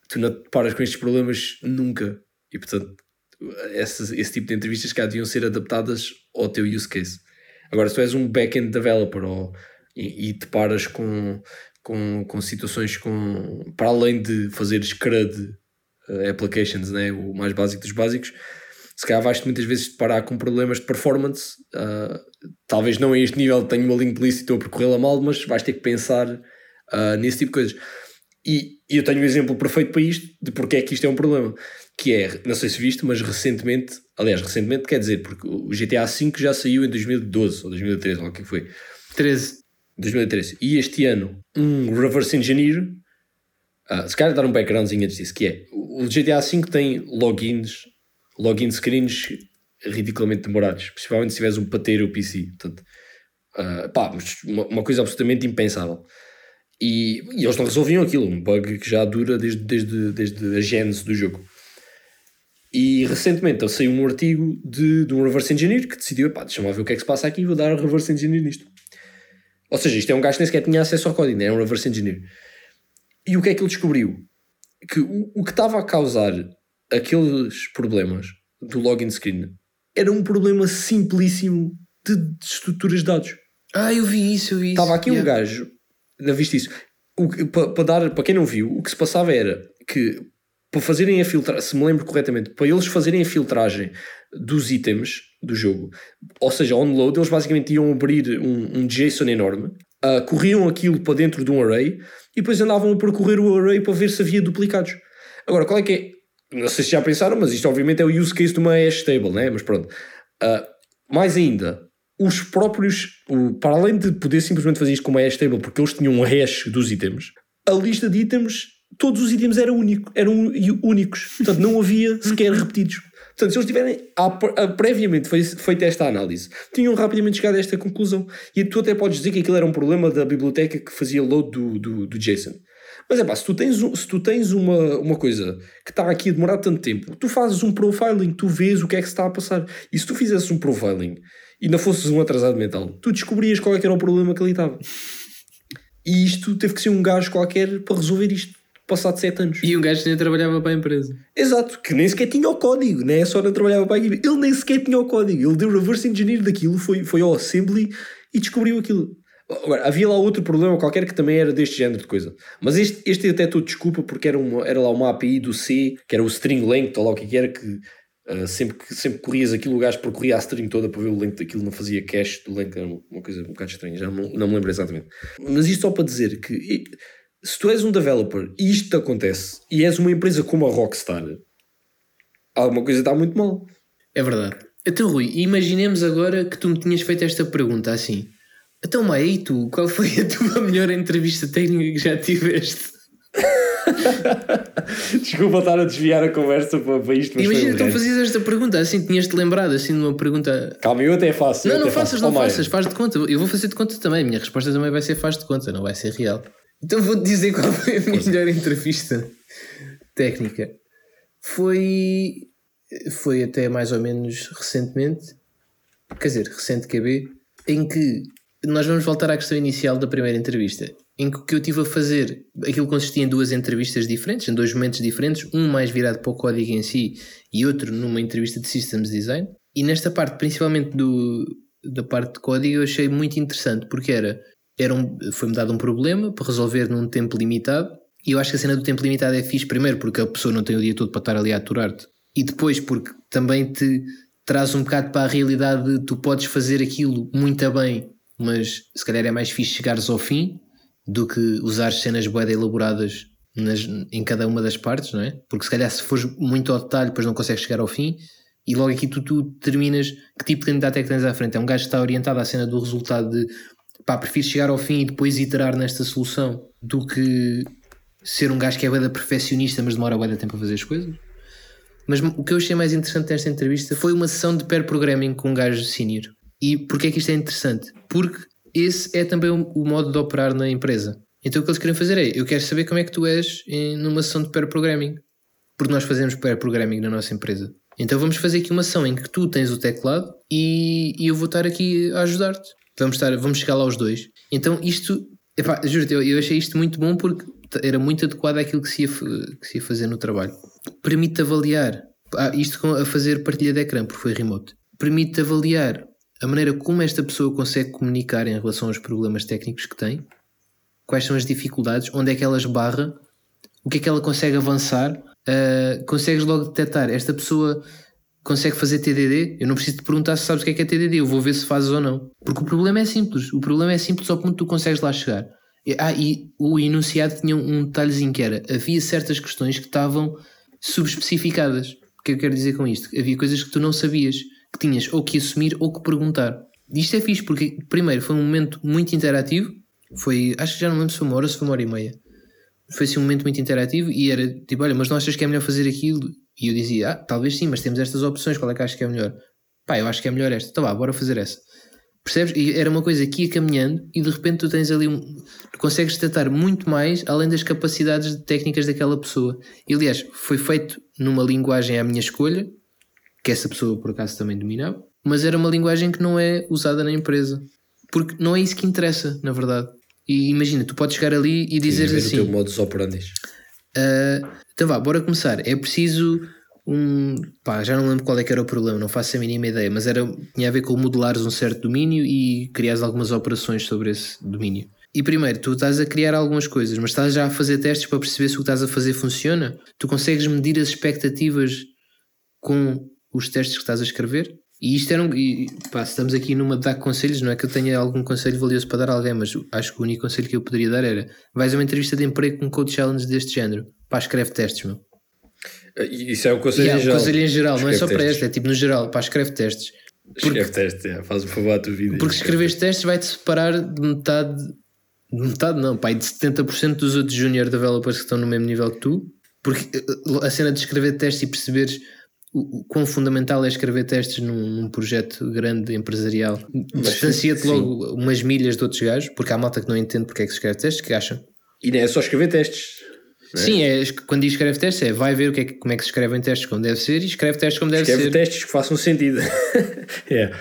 Speaker 1: tu não paras com estes problemas nunca. E portanto, esse, esse tipo de entrevistas cá deviam ser adaptadas ao teu use case. Agora, se tu és um back-end developer ou, e, e te paras com, com, com situações com, para além de fazer CRUD applications, né, o mais básico dos básicos, se calhar vais muitas vezes deparar com problemas de performance. Uh, talvez não a este nível, tenho uma linked list e estou a percorrê-la mal, mas vais ter que pensar uh, nesse tipo de coisas. E, e, eu tenho um exemplo perfeito para isto, de porque é que isto é um problema. Que é, não sei se viste, mas recentemente, aliás, recentemente quer dizer, porque o GTA V já saiu em 2012 ou 2013, ou o que foi?
Speaker 2: 13.
Speaker 1: 2013. E este ano, um reverse engineer, uh, se calhar dar um backgroundzinho antes disso, que é, o GTA V tem logins, login screens ridiculamente demorados, principalmente se tiveres um pateiro PC. Portanto, uh, pá, uma, uma coisa absolutamente impensável. E, e, eles não resolviam aquilo, um bug que já dura desde, desde, desde a gênese do jogo. E recentemente saiu um artigo de, de um reverse engineer que decidiu, pá, deixa-me ver o que é que se passa aqui e vou dar reverse engineer nisto. Ou seja, isto é um gajo que nem sequer tinha acesso ao código, né? é um reverse engineer. E o que é que ele descobriu? Que o, o que estava a causar aqueles problemas do login screen era um problema simplíssimo de, de estruturas de dados.
Speaker 2: Ah, eu vi isso, eu vi
Speaker 1: isso. Estava aqui yeah. um gajo não viste isso? Para, dar, para quem não viu, o que se passava era que para fazerem a filtragem, se me lembro corretamente, para eles fazerem a filtragem dos itens do jogo, ou seja, onload, eles basicamente iam abrir um, um JSON enorme, uh, corriam aquilo para dentro de um array e depois andavam a percorrer o array para ver se havia duplicados. Agora, qual é que é? Não sei se já pensaram, mas isto obviamente é o use case de uma hash table, né? mas pronto. Uh, mais ainda, os próprios, o, para além de poder simplesmente fazer isto com uma hash table, porque eles tinham um hash dos itens, a lista de itens, todos os itens eram, único, eram únicos. Portanto, não havia sequer repetidos. Portanto, se eles tiverem a, a, previamente feito esta análise, tinham rapidamente chegado a esta conclusão. E tu até podes dizer que aquilo era um problema da biblioteca que fazia load do, do, do JSON. Mas é pá, se tu tens, se tu tens uma, uma coisa que está aqui a demorar tanto tempo, tu fazes um profiling, tu vês o que é que se está a passar. E se tu fizesses um profiling e não fosses um atrasado mental, tu descobrias qual é que era o problema que ali estava. E isto teve que ser um gajo qualquer para resolver isto, passado 7 anos.
Speaker 2: E um gajo que nem trabalhava para a empresa.
Speaker 1: Exato, que nem sequer tinha o código, nem é só não trabalhava para a equipe. Ele nem sequer tinha o código. Ele deu reverse engineer daquilo, foi, foi ao assembly e descobriu aquilo. Agora, havia lá outro problema qualquer que também era deste género de coisa. Mas este, este até tu desculpa porque era, uma, era lá uma API do C, que era o string length, ou lá o que era, que Uh, sempre, que, sempre corrias aquilo, o gajo percorria a string toda para ver o length daquilo, não fazia cache do length, era uma coisa um bocado estranha, já não, não me lembro exatamente. Mas isto só para dizer que se tu és um developer e isto te acontece e és uma empresa como a Rockstar, alguma coisa está muito mal.
Speaker 2: É verdade. Então, Rui, imaginemos agora que tu me tinhas feito esta pergunta assim. Então, Maia, e tu? Qual foi a tua melhor entrevista técnica que já tiveste?
Speaker 1: Desculpa estar a desviar a conversa para, para isto.
Speaker 2: Mas Imagina, tu fazias esta pergunta, assim tinhas-te lembrado, assim, de uma pergunta.
Speaker 1: Calma, eu até faço.
Speaker 2: Não,
Speaker 1: não
Speaker 2: faças, não faças, faz de conta. Eu vou fazer de conta também. A minha resposta também vai ser faz de conta, não vai ser real. Então vou-te dizer qual foi a minha melhor entrevista técnica. Foi. Foi até mais ou menos recentemente, quer dizer, recente QB, em que nós vamos voltar à questão inicial da primeira entrevista em que eu estive a fazer aquilo consistia em duas entrevistas diferentes, em dois momentos diferentes, um mais virado para o código em si e outro numa entrevista de Systems Design. E nesta parte, principalmente do, da parte de código, eu achei muito interessante porque era, era um, foi-me dado um problema para resolver num tempo limitado. E eu acho que a cena do tempo limitado é fixe, primeiro porque a pessoa não tem o dia todo para estar ali a aturar-te, e depois porque também te traz um bocado para a realidade de tu podes fazer aquilo muito bem, mas se calhar é mais fixe chegares ao fim do que usar cenas boeda elaboradas nas, em cada uma das partes, não é? Porque se calhar se fores muito ao detalhe, depois não consegues chegar ao fim e logo aqui tu, tu terminas que tipo de candidato é que tens à frente. É um gajo que está orientado à cena do resultado de pá, prefiro chegar ao fim e depois iterar nesta solução do que ser um gajo que é boeda perfeccionista, mas demora boeda tempo a fazer as coisas. Mas o que eu achei mais interessante nesta entrevista foi uma sessão de pair programming com um gajo senior. E porquê é que isto é interessante? Porque esse é também o, modo de operar na empresa. Então o que eles querem fazer é: eu quero saber como é que tu és em, numa sessão de pair programming. porque nós fazemos pair programming na nossa empresa. Então vamos fazer aqui uma ação em que tu tens o teclado e, e eu vou estar aqui a ajudar-te. Vamos, estar, vamos chegar lá os dois. Então isto, epá, juro-te, eu, eu achei isto muito bom porque era muito adequado àquilo que se ia, que se ia fazer no trabalho. Permite avaliar, ah, isto a fazer partilha de ecrã, porque foi remote. Permite avaliar a maneira como esta pessoa consegue comunicar em relação aos problemas técnicos que tem, quais são as dificuldades, onde é que ela esbarra, o que é que ela consegue avançar. Uh, consegues logo detectar esta pessoa consegue fazer TDD? Eu não preciso te perguntar se sabes o que é que é TDD, eu vou ver se fazes ou não. Porque o problema é simples, o problema é simples ao ponto que tu consegues lá chegar. Ah, e o enunciado tinha um detalhezinho que era: havia certas questões que estavam subespecificadas. O que eu quero dizer com isto? Havia coisas que tu não sabias, que tinhas ou que assumir ou que perguntar. Isto é fixe, porque primeiro foi um momento muito interativo. Foi, acho que já não lembro se foi uma hora ou se foi uma hora e meia. Foi assim um momento muito interativo e era tipo: olha, mas não achas que é melhor fazer aquilo? E eu dizia: ah, talvez sim, mas temos estas opções, qual é que achas que é melhor? Pá, eu acho que é melhor esta. Então vá, bora fazer essa. Percebes? E era uma coisa que ia caminhando e de repente tu tens ali um. Tu consegues tratar muito mais além das capacidades técnicas daquela pessoa. E aliás, foi feito numa linguagem à minha escolha, que essa pessoa por acaso também dominava, mas era uma linguagem que não é usada na empresa. Porque não é isso que interessa, na verdade. E imagina, tu podes chegar ali e dizer assim.
Speaker 1: o teu modus operandi.
Speaker 2: Uh, então vá, bora começar. É preciso um. Pá, já não lembro qual é que era o problema, não faço a mínima ideia, mas era, tinha a ver com modelares um certo domínio e criares algumas operações sobre esse domínio. E primeiro, tu estás a criar algumas coisas, mas estás já a fazer testes para perceber se o que estás a fazer funciona. Tu consegues medir as expectativas com os testes que estás a escrever. E isto era um. E, pá, estamos aqui numa de dar conselhos, não é que eu tenha algum conselho valioso para dar a alguém, mas acho que o único conselho que eu poderia dar era: vais a uma entrevista de emprego com um code challenge deste género, pá, escreve testes, meu.
Speaker 1: Isso é um conselho
Speaker 2: yeah,
Speaker 1: em geral.
Speaker 2: Conselho em geral, não é só para este, é tipo no geral, pá, escreve testes.
Speaker 1: Porque, escreve testes, yeah, faz o favor à tua vida.
Speaker 2: Porque se escreves testes vai-te separar de metade, de metade não, pá, de 70% dos outros junior developers que estão no mesmo nível que tu. Porque eh, a cena de escrever testes e perceberes o, o quão fundamental é escrever testes num, num projeto grande empresarial distancia-te logo umas milhas de outros gajos, porque há malta que não entende porque é que se escreve testes, que acham.
Speaker 1: E não é só escrever testes
Speaker 2: é? Sim, é, quando diz escreve testes, é vai ver o que é, como é que se escrevem testes como deve ser e escreve testes como deve
Speaker 1: escreve
Speaker 2: ser.
Speaker 1: Escreve testes que façam sentido. é.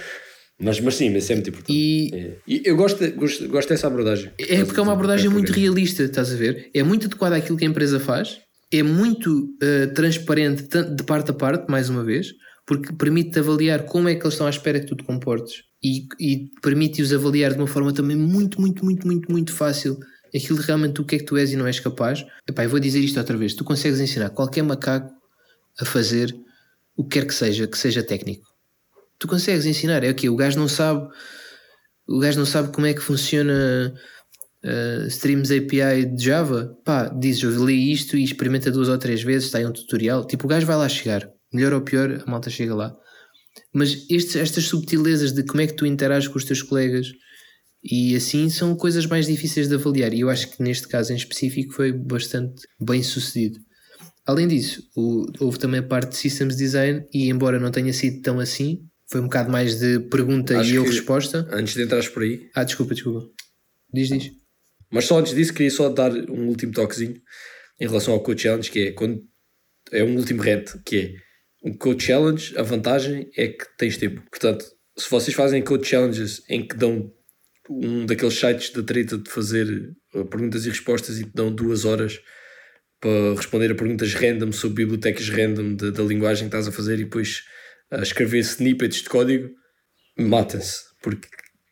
Speaker 1: Mas, mas sim, mas é muito importante. E, é. e eu gosto, gosto, gosto dessa abordagem.
Speaker 2: É porque é uma abordagem muito realista, estás a ver? É muito adequada àquilo que a empresa faz, é muito uh, transparente de parte a parte, mais uma vez, porque permite-te avaliar como é que eles estão à espera que tu te comportes e, e permite-os avaliar de uma forma também muito, muito, muito, muito, muito fácil aquilo realmente o que é que tu és e não és capaz. Epá, eu vou dizer isto outra vez: tu consegues ensinar qualquer macaco a fazer o que quer que seja, que seja técnico. Tu consegues ensinar, é o que O gajo não sabe, o gajo não sabe como é que funciona uh, Streams API de Java. Pá, dizes, eu li isto e experimenta duas ou três vezes, está aí um tutorial. Tipo, o gajo vai lá chegar, melhor ou pior, a malta chega lá. Mas estes, estas subtilezas de como é que tu interages com os teus colegas e assim são coisas mais difíceis de avaliar. E eu acho que neste caso em específico foi bastante bem sucedido. Além disso, o, houve também a parte de Systems Design, e embora não tenha sido tão assim, foi um bocado mais de pergunta acho e eu resposta.
Speaker 1: Antes de entrares por aí.
Speaker 2: Ah, desculpa, desculpa. Diz, diz.
Speaker 1: Mas só antes disso, queria só dar um último toquezinho em relação ao Code Challenge, que é quando é um último rant, que é um Code Challenge, a vantagem é que tens tempo. Portanto, se vocês fazem Code Challenges em que dão um daqueles sites da treta de fazer uh, perguntas e respostas e te dão duas horas para responder a perguntas random sobre bibliotecas random da, da linguagem que estás a fazer e depois uh, escrever snippets de código, mata-se, porque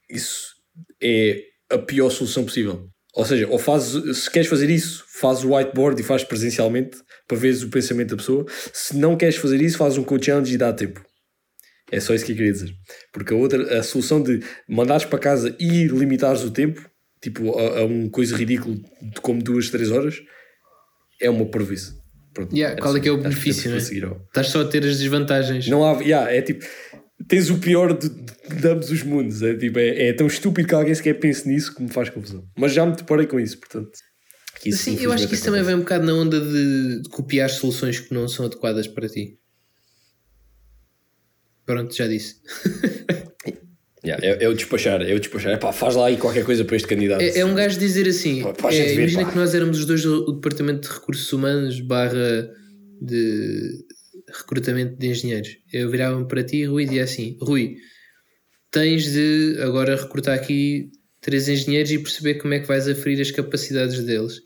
Speaker 1: isso é a pior solução possível. Ou seja, ou faz, se queres fazer isso, faz o whiteboard e faz presencialmente para veres o pensamento da pessoa. Se não queres fazer isso, faz um code challenge e dá tempo. É só isso que eu queria dizer. Porque a outra, a solução de mandares para casa e limitares o tempo, tipo a, a uma coisa ridícula de como duas, três horas, é uma previsão.
Speaker 2: Pronto, yeah, é qual é que é o benefício? Né? Estás só a ter as desvantagens.
Speaker 1: Não há, yeah, é tipo, tens o pior de, de ambos os mundos. É, tipo, é, é, tão estúpido que alguém sequer pense nisso que me faz confusão. Mas já me deparei com isso, portanto.
Speaker 2: Isso, Sim, eu acho que isso também vem um bocado na onda de, de copiar soluções que não são adequadas para ti. Pronto, já disse.
Speaker 1: yeah, é, é, o despachar, é o despachar. É pá, faz lá aí qualquer coisa para este candidato.
Speaker 2: É, é um gajo dizer assim: pá, é, ver, imagina pá. que nós éramos os dois do, do, Departamento de Recursos Humanos barra de recrutamento de engenheiros. Eu virava-me para ti, Rui, e dizia assim: Rui, tens de agora recrutar aqui três engenheiros e perceber como é que vais aferir as capacidades deles.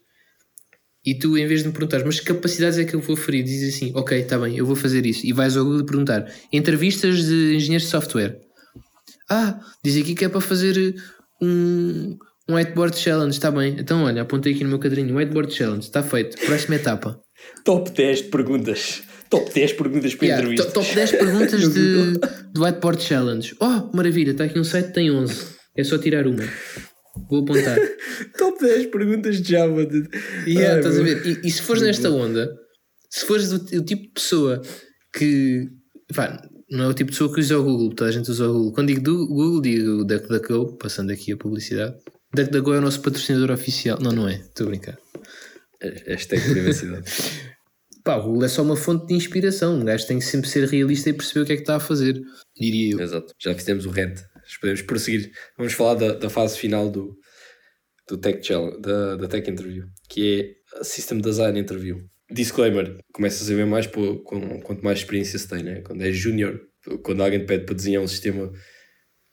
Speaker 2: E tu, em vez de me perguntares, mas que capacidades é que eu vou aferir, dizes assim: Ok, está bem, eu vou fazer isso. E vais ao Google perguntar: entrevistas de engenheiros de software. Ah, diz aqui que é para fazer um, um whiteboard challenge, está bem. Então, olha, apontei aqui no meu caderninho: whiteboard challenge, está feito. Próxima etapa.
Speaker 1: Top 10 perguntas. Top 10 perguntas para yeah, entrevistas.
Speaker 2: Top 10 perguntas de, de whiteboard challenge. Oh, maravilha, está aqui um site que tem 11. É só tirar uma. Vou apontar.
Speaker 1: Top 10 perguntas de Java. De...
Speaker 2: Yeah, Ai, estás a ver? E, e, se fores nesta onda, se fores o, o, tipo de pessoa que. Pá, não é o tipo de pessoa que usa o Google, toda a gente usa o Google. Quando digo do Google, digo DuckDuckGo, passando aqui a publicidade. DuckDuckGo é o nosso patrocinador oficial. Não, não é, estou a brincar.
Speaker 1: Hashtag privacidade.
Speaker 2: Pá, o Google é só uma fonte de inspiração. Um gajo tem que sempre ser realista e perceber o que é que está a fazer, diria eu.
Speaker 1: Exato. Já fizemos o rent. Podemos prosseguir. Vamos falar da, da fase final do, do Tech Challenge, da, da Tech Interview, que é a System Design Interview. Disclaimer: começas a ver mais por, com, quanto mais experiência se tem, né? Quando és júnior, quando alguém te pede para desenhar um sistema.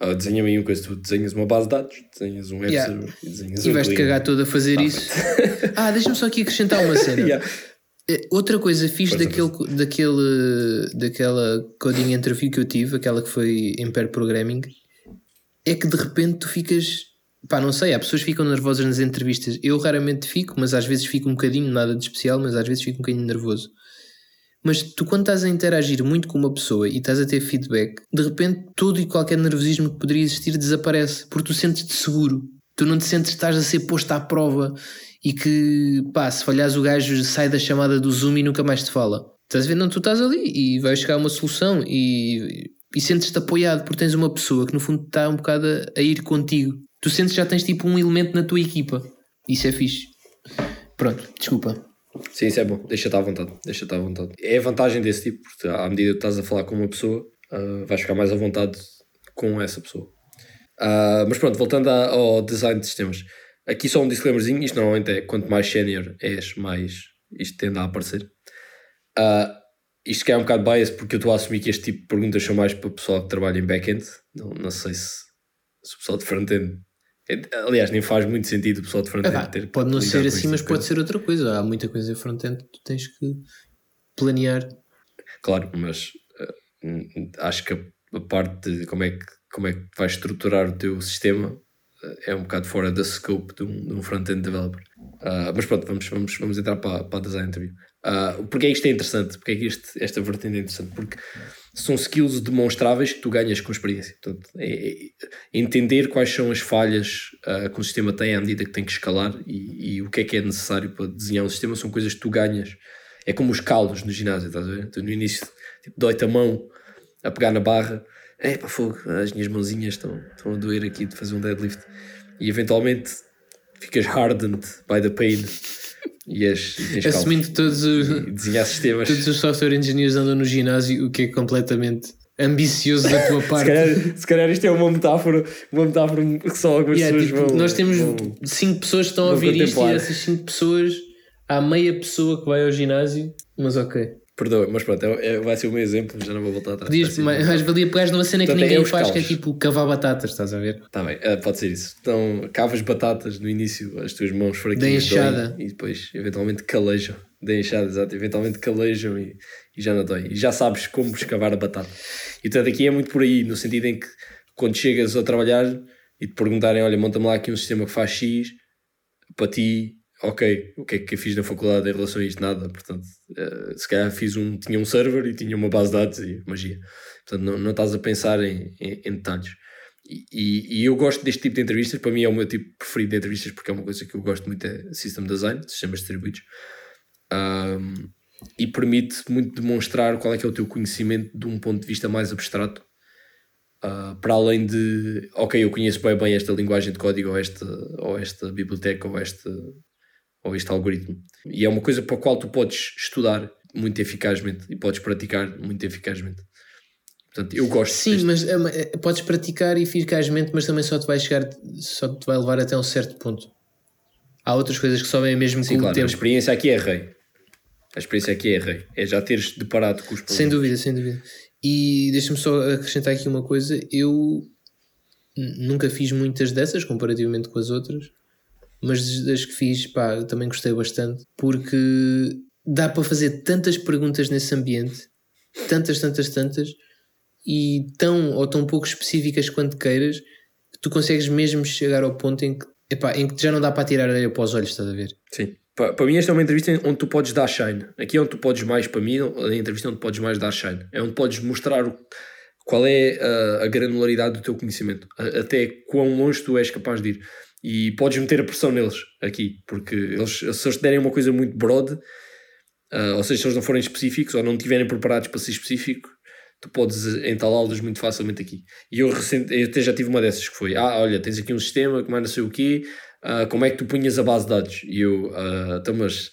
Speaker 1: Uh, desenha-me uma coisa, tu desenhas uma base de dados, desenhas um web yeah. server e desenhas
Speaker 2: e um vais-te cagar todo a fazer ah, isso. ah, deixa-me só aqui acrescentar uma cena. yeah. Eh, outra coisa fixe daquele, daquele, daquela coding interview que eu tive, aquela que foi em pair programming, é que de repente tu ficas. Pá, não sei, há pessoas que ficam nervosas nas entrevistas. Eu raramente fico, mas às vezes fico um bocadinho, nada de especial, mas às vezes fico um bocadinho nervoso. Mas tu, quando estás a interagir muito com uma pessoa e estás a ter feedback, de repente todo e qualquer nervosismo que poderia existir desaparece, porque tu sentes-te seguro. Tu não te sentes que estás a ser posto à prova e que, pá, se falhares o gajo sai da chamada do Zoom e nunca mais te fala. Estás a ver? Não, tu estás ali e vais chegar a uma solução e e sentes-te apoiado porque tens uma pessoa que no fundo está um bocado a, ir contigo. Tu sentes já tens tipo um elemento na tua equipa. Isso é fixe. Pronto, desculpa.
Speaker 1: Sim, isso é bom. Deixa-te à vontade. Deixa-te à vontade. É a vantagem desse tipo, porque à medida que estás a falar com uma pessoa, uh, vais ficar mais à vontade com essa pessoa. Uh, mas pronto, voltando ao design de sistemas. Aqui só um disclaimerzinho. Isto normalmente é quanto mais sénior és, mais isto tende a aparecer. Uh, isto que é um bocado bias porque eu estou a assumir que este tipo de perguntas são mais para o pessoal que trabalha em back-end. Não, não sei se, se o pessoal de front-end. É, aliás, nem faz muito sentido o pessoal de front-end ah, ter.
Speaker 2: Pode não ser assim, mas pode ser outra coisa. Há muita coisa em front-end que tu tens que planear.
Speaker 1: Claro, mas uh, acho que a, parte de como é que, como é que vais estruturar o teu sistema é um bocado fora da scope de um, um front-end developer. Uh, mas pronto, vamos, vamos, vamos entrar para, para a design interview. Uh, porque é isto é interessante? Porque é que este, esta vertente é interessante? Porque são skills demonstráveis que tu ganhas com experiência. Portanto, é, é entender quais são as falhas uh, que o sistema tem à medida que tem que escalar e, e, o que é que é necessário para desenhar um sistema são coisas que tu ganhas. É como os calos no ginásio, estás a ver? No início tipo, dói-te a mão a pegar na barra, é para fogo, as minhas mãozinhas estão, estão a doer aqui de fazer um deadlift. E eventualmente ficas hardened by the pain e as,
Speaker 2: e Assumindo todos,
Speaker 1: desenhar sistemas.
Speaker 2: todos os software engineers andam no ginásio, o que é completamente ambicioso da tua parte.
Speaker 1: se, calhar, se calhar isto é uma metáfora, uma metáfora que só algumas yeah, pessoas tipo,
Speaker 2: vão. Nós temos 5 pessoas que estão a ouvir isto e essas 5 pessoas há meia pessoa que vai ao ginásio, mas ok.
Speaker 1: Perdoa, mas pronto, é, é, vai ser o meu exemplo, já não vou voltar atrás.
Speaker 2: Podias, mas, mas valia pegares numa cena que ninguém é faz, que é tipo cavar batatas, estás a ver?
Speaker 1: Está bem, uh, pode ser isso. Então, cavas batatas no início, as tuas mãos fraquinhas.
Speaker 2: Da enxada.
Speaker 1: e depois, eventualmente, calejam. Da enxada, exato. Eventualmente calejam e, e já não dói. E já sabes como escavar a batata. E portanto, aqui é muito por aí, no sentido em que quando chegas a trabalhar e te perguntarem: olha, monta-me lá aqui um sistema que faz X, para ti ok, o que é que eu fiz na faculdade em relação a isto? Nada, portanto, uh, se calhar fiz um, tinha um server e tinha uma base de dados e magia. Portanto, não, não estás a pensar em, em, em detalhes. E, e, e, eu gosto deste tipo de entrevistas, para mim é o meu tipo preferido de entrevistas porque é uma coisa que eu gosto muito, é System Design, sistemas distribuídos. Um, e permite muito demonstrar qual é que é o teu conhecimento de um ponto de vista mais abstrato Uh, para além de, ok, eu conheço bem, bem esta linguagem de código ou esta, ou esta biblioteca ou este, ou este algoritmo. E é uma coisa para a qual tu podes estudar muito eficazmente e podes praticar muito eficazmente. Portanto, eu gosto
Speaker 2: Sim, deste... mas é, podes praticar eficazmente, mas também só te vai chegar, só te vai levar até um certo ponto. Há outras coisas que só vêm mesmo
Speaker 1: Sim, com claro, o tempo. A experiência aqui é rei. A experiência aqui é rei. É já teres deparado com os problemas.
Speaker 2: Sem dúvida, sem dúvida. E deixa-me só acrescentar aqui uma coisa. Eu nunca fiz muitas dessas comparativamente com as outras, mas das que fiz, pá, também gostei bastante, porque dá para fazer tantas perguntas nesse ambiente, tantas, tantas, tantas, e tão ou tão pouco específicas quanto queiras, que tu consegues mesmo chegar ao ponto em que, epá, em que já não dá para tirar areia para os olhos, estás a ver?
Speaker 1: Sim. Para, mim, esta é uma entrevista onde tu podes dar shine. Aqui é onde tu podes mais, para mim, a entrevista é onde podes mais dar shine. É onde podes mostrar o, qual é a, a, granularidade do teu conhecimento, a, até quão longe tu és capaz de ir. E podes meter a pressão neles aqui, porque eles, se eles te derem uma coisa muito broad, uh, ou seja, se eles não forem específicos ou não estiverem preparados para ser específico, tu podes entalá-los muito facilmente aqui. E eu, recente, eu até já tive uma dessas que foi: ah, olha, tens aqui um sistema que mais não sei o quê, uh, como é que tu punhas a base de dados? E eu, uh, então, mas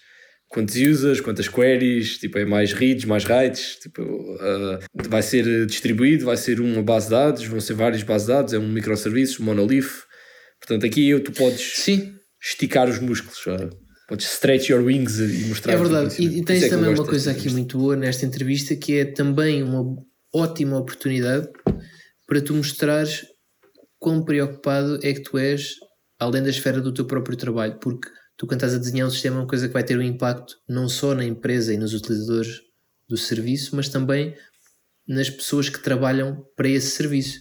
Speaker 1: quantos users, quantas queries, tipo, é mais reads, mais writes, tipo, uh, vai ser distribuído, vai ser uma base de dados, vão ser várias bases de dados, é um microserviço, monolith. Portanto, aqui eu, tu podes
Speaker 2: Sim.
Speaker 1: esticar os músculos. Podes stretch your wings e mostrar.
Speaker 2: É verdade, e, e tens é também uma coisa aqui muito boa nesta entrevista que é também uma ótima oportunidade para tu mostrares quão preocupado é que tu és além da esfera do teu próprio trabalho, porque tu quando estás a desenhar um sistema é uma coisa que vai ter um impacto não só na empresa e nos utilizadores do serviço, mas também nas pessoas que trabalham para esse serviço,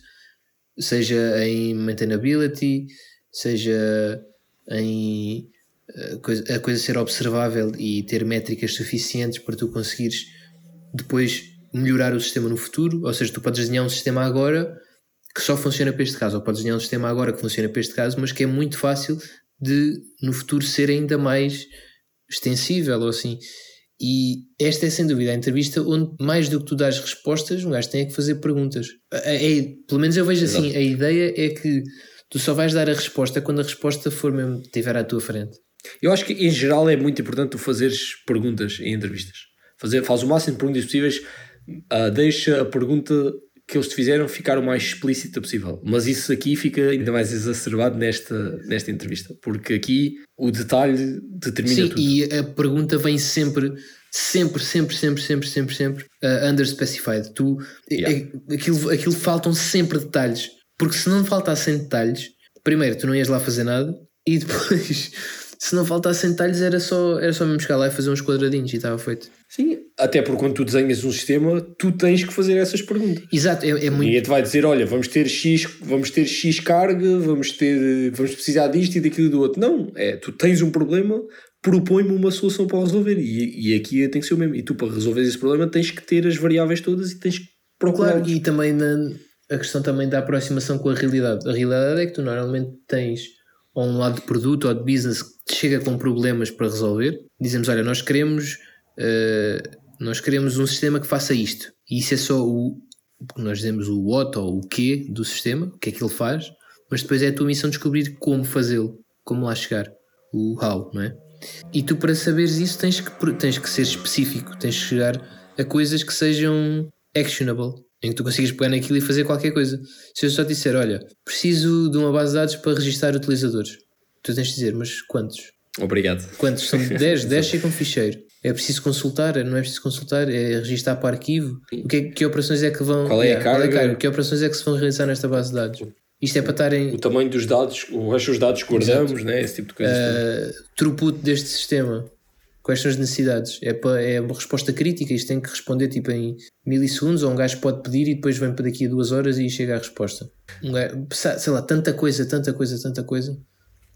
Speaker 2: seja em maintainability, seja em a eh, a coisa ser observável e ter métricas suficientes para tu conseguires depois melhorar o sistema no futuro, ou seja, tu podes desenhar um sistema agora que só funciona para este caso, ou podes desenhar um sistema agora que funciona para este caso, mas que é muito fácil de no futuro ser ainda mais extensível ou assim. E esta é sem dúvida a entrevista onde mais do que tu dás respostas, um gajo tem é que fazer perguntas. É, é, pelo menos eu vejo assim, Exato. a ideia é que tu só vais dar a resposta quando a resposta for mesmo estiver à tua frente.
Speaker 1: Eu acho que em geral é muito importante tu fazeres perguntas em entrevistas. Fazer, faz o máximo de perguntas possíveis, uh, deixa a pergunta que eles te fizeram ficar o mais explícita possível. Mas isso aqui fica ainda mais exacerbado nesta, nesta entrevista, porque aqui o detalhe determina
Speaker 2: Sim,
Speaker 1: tudo.
Speaker 2: e a pergunta vem sempre, sempre, sempre, sempre, sempre, sempre, sempre uh, underspecified. Tu, yeah. é, aquilo, aquilo faltam sempre detalhes, porque se não faltassem detalhes, primeiro tu não ias lá fazer nada e depois se não faltassem detalhes era só, era só mesmo chegar lá e fazer uns quadradinhos e estava feito.
Speaker 1: Sim, até porque quando tu desenhas um sistema, tu tens que fazer essas perguntas.
Speaker 2: Exato, é, é muito.
Speaker 1: E te vai dizer: olha, vamos ter X, vamos ter X carga, vamos ter, vamos precisar disto e daquilo do outro. Não, é, tu tens um problema, propõe-me uma solução para resolver. E, e aqui tem que ser o mesmo. E tu, para resolver esse problema, tens que ter as variáveis todas e tens que procurar.
Speaker 2: Claro, e também na, a questão também da aproximação com a realidade. A realidade é que tu normalmente tens ou um lado de produto ou de business que chega com problemas para resolver. Dizemos: olha, nós queremos uh, nós queremos um sistema que faça isto. E isso é só o. Nós dizemos o what ou o que do sistema, o que é que ele faz, mas depois é a tua missão descobrir como fazê-lo, como lá chegar, o how, não é? E tu, para saberes isso, tens que, tens que ser específico, tens que chegar a coisas que sejam actionable, em que tu consigas pegar naquilo e fazer qualquer coisa. Se eu só te disser, olha, preciso de uma base de dados para registrar utilizadores, tu tens de dizer, mas quantos?
Speaker 1: Obrigado.
Speaker 2: Quantos? São 10? 10 chega um ficheiro é preciso consultar, não é preciso consultar, é registar para arquivo. O que, é, que operações é que vão.
Speaker 1: Qual é a carga?
Speaker 2: Qual é a Que operações é que se vão realizar nesta base de dados? Isto é para estarem.
Speaker 1: O tamanho dos dados, o resto dos dados que guardamos, né? esse tipo de coisas.
Speaker 2: Uh, throughput deste sistema. Quais são as necessidades? É, para, é uma resposta crítica, isto tem que responder tipo em milissegundos, ou um gajo pode pedir e depois vem para daqui a duas horas e chega a resposta. Um gajo, sei lá, tanta coisa, tanta coisa, tanta coisa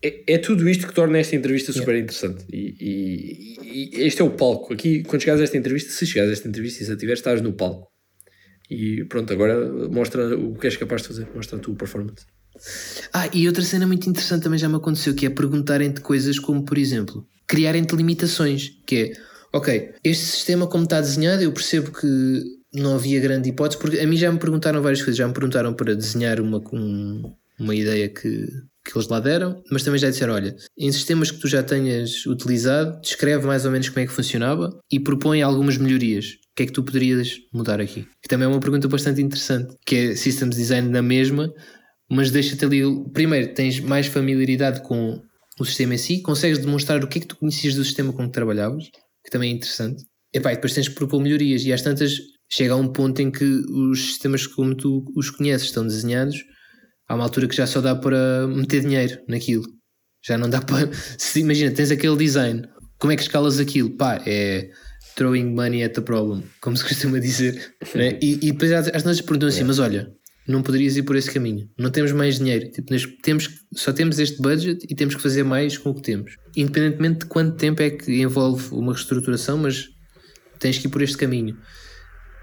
Speaker 1: é, é, tudo isto que torna esta entrevista super yeah. interessante. E, e, e, este é o palco. Aqui, quando chegares a esta entrevista, se chegares a esta entrevista e se a tiveres, estás no palco. E pronto, agora mostra o que és capaz de fazer, mostra a tua performance.
Speaker 2: Ah, e outra cena muito interessante também já me aconteceu, que é perguntarem-te coisas como, por exemplo, criarem-te limitações, que é, ok, este sistema como está desenhado, eu percebo que não havia grande hipótese, porque a mim já me perguntaram várias coisas, já me perguntaram para desenhar uma, um, uma ideia que que eles lá deram, mas também já disseram: olha, em sistemas que tu já tenhas utilizado, descreve mais ou menos como é que funcionava e propõe algumas melhorias. O que é que tu poderias mudar aqui? Que também é uma pergunta bastante interessante, que é Systems Design na mesma, mas deixa-te ali. Primeiro, tens mais familiaridade com o sistema em si, consegues demonstrar o que é que tu conhecias do sistema com que trabalhavas, que também é interessante. Epá, e depois tens que propor melhorias e às tantas chega a um ponto em que os sistemas como tu os conheces estão desenhados, há uma altura que já só dá para meter dinheiro naquilo. Já não dá para. Se imagina, tens aquele design, como é que escalas aquilo? Pá, é throwing money at the problem, como se costuma dizer. né? e, e depois às vezes perguntam assim, mas olha, não poderias ir por esse caminho. Não temos mais dinheiro. Tipo, temos, só temos este budget e temos que fazer mais com o que temos. Independentemente de quanto tempo é que envolve uma reestruturação, mas tens que ir por este caminho.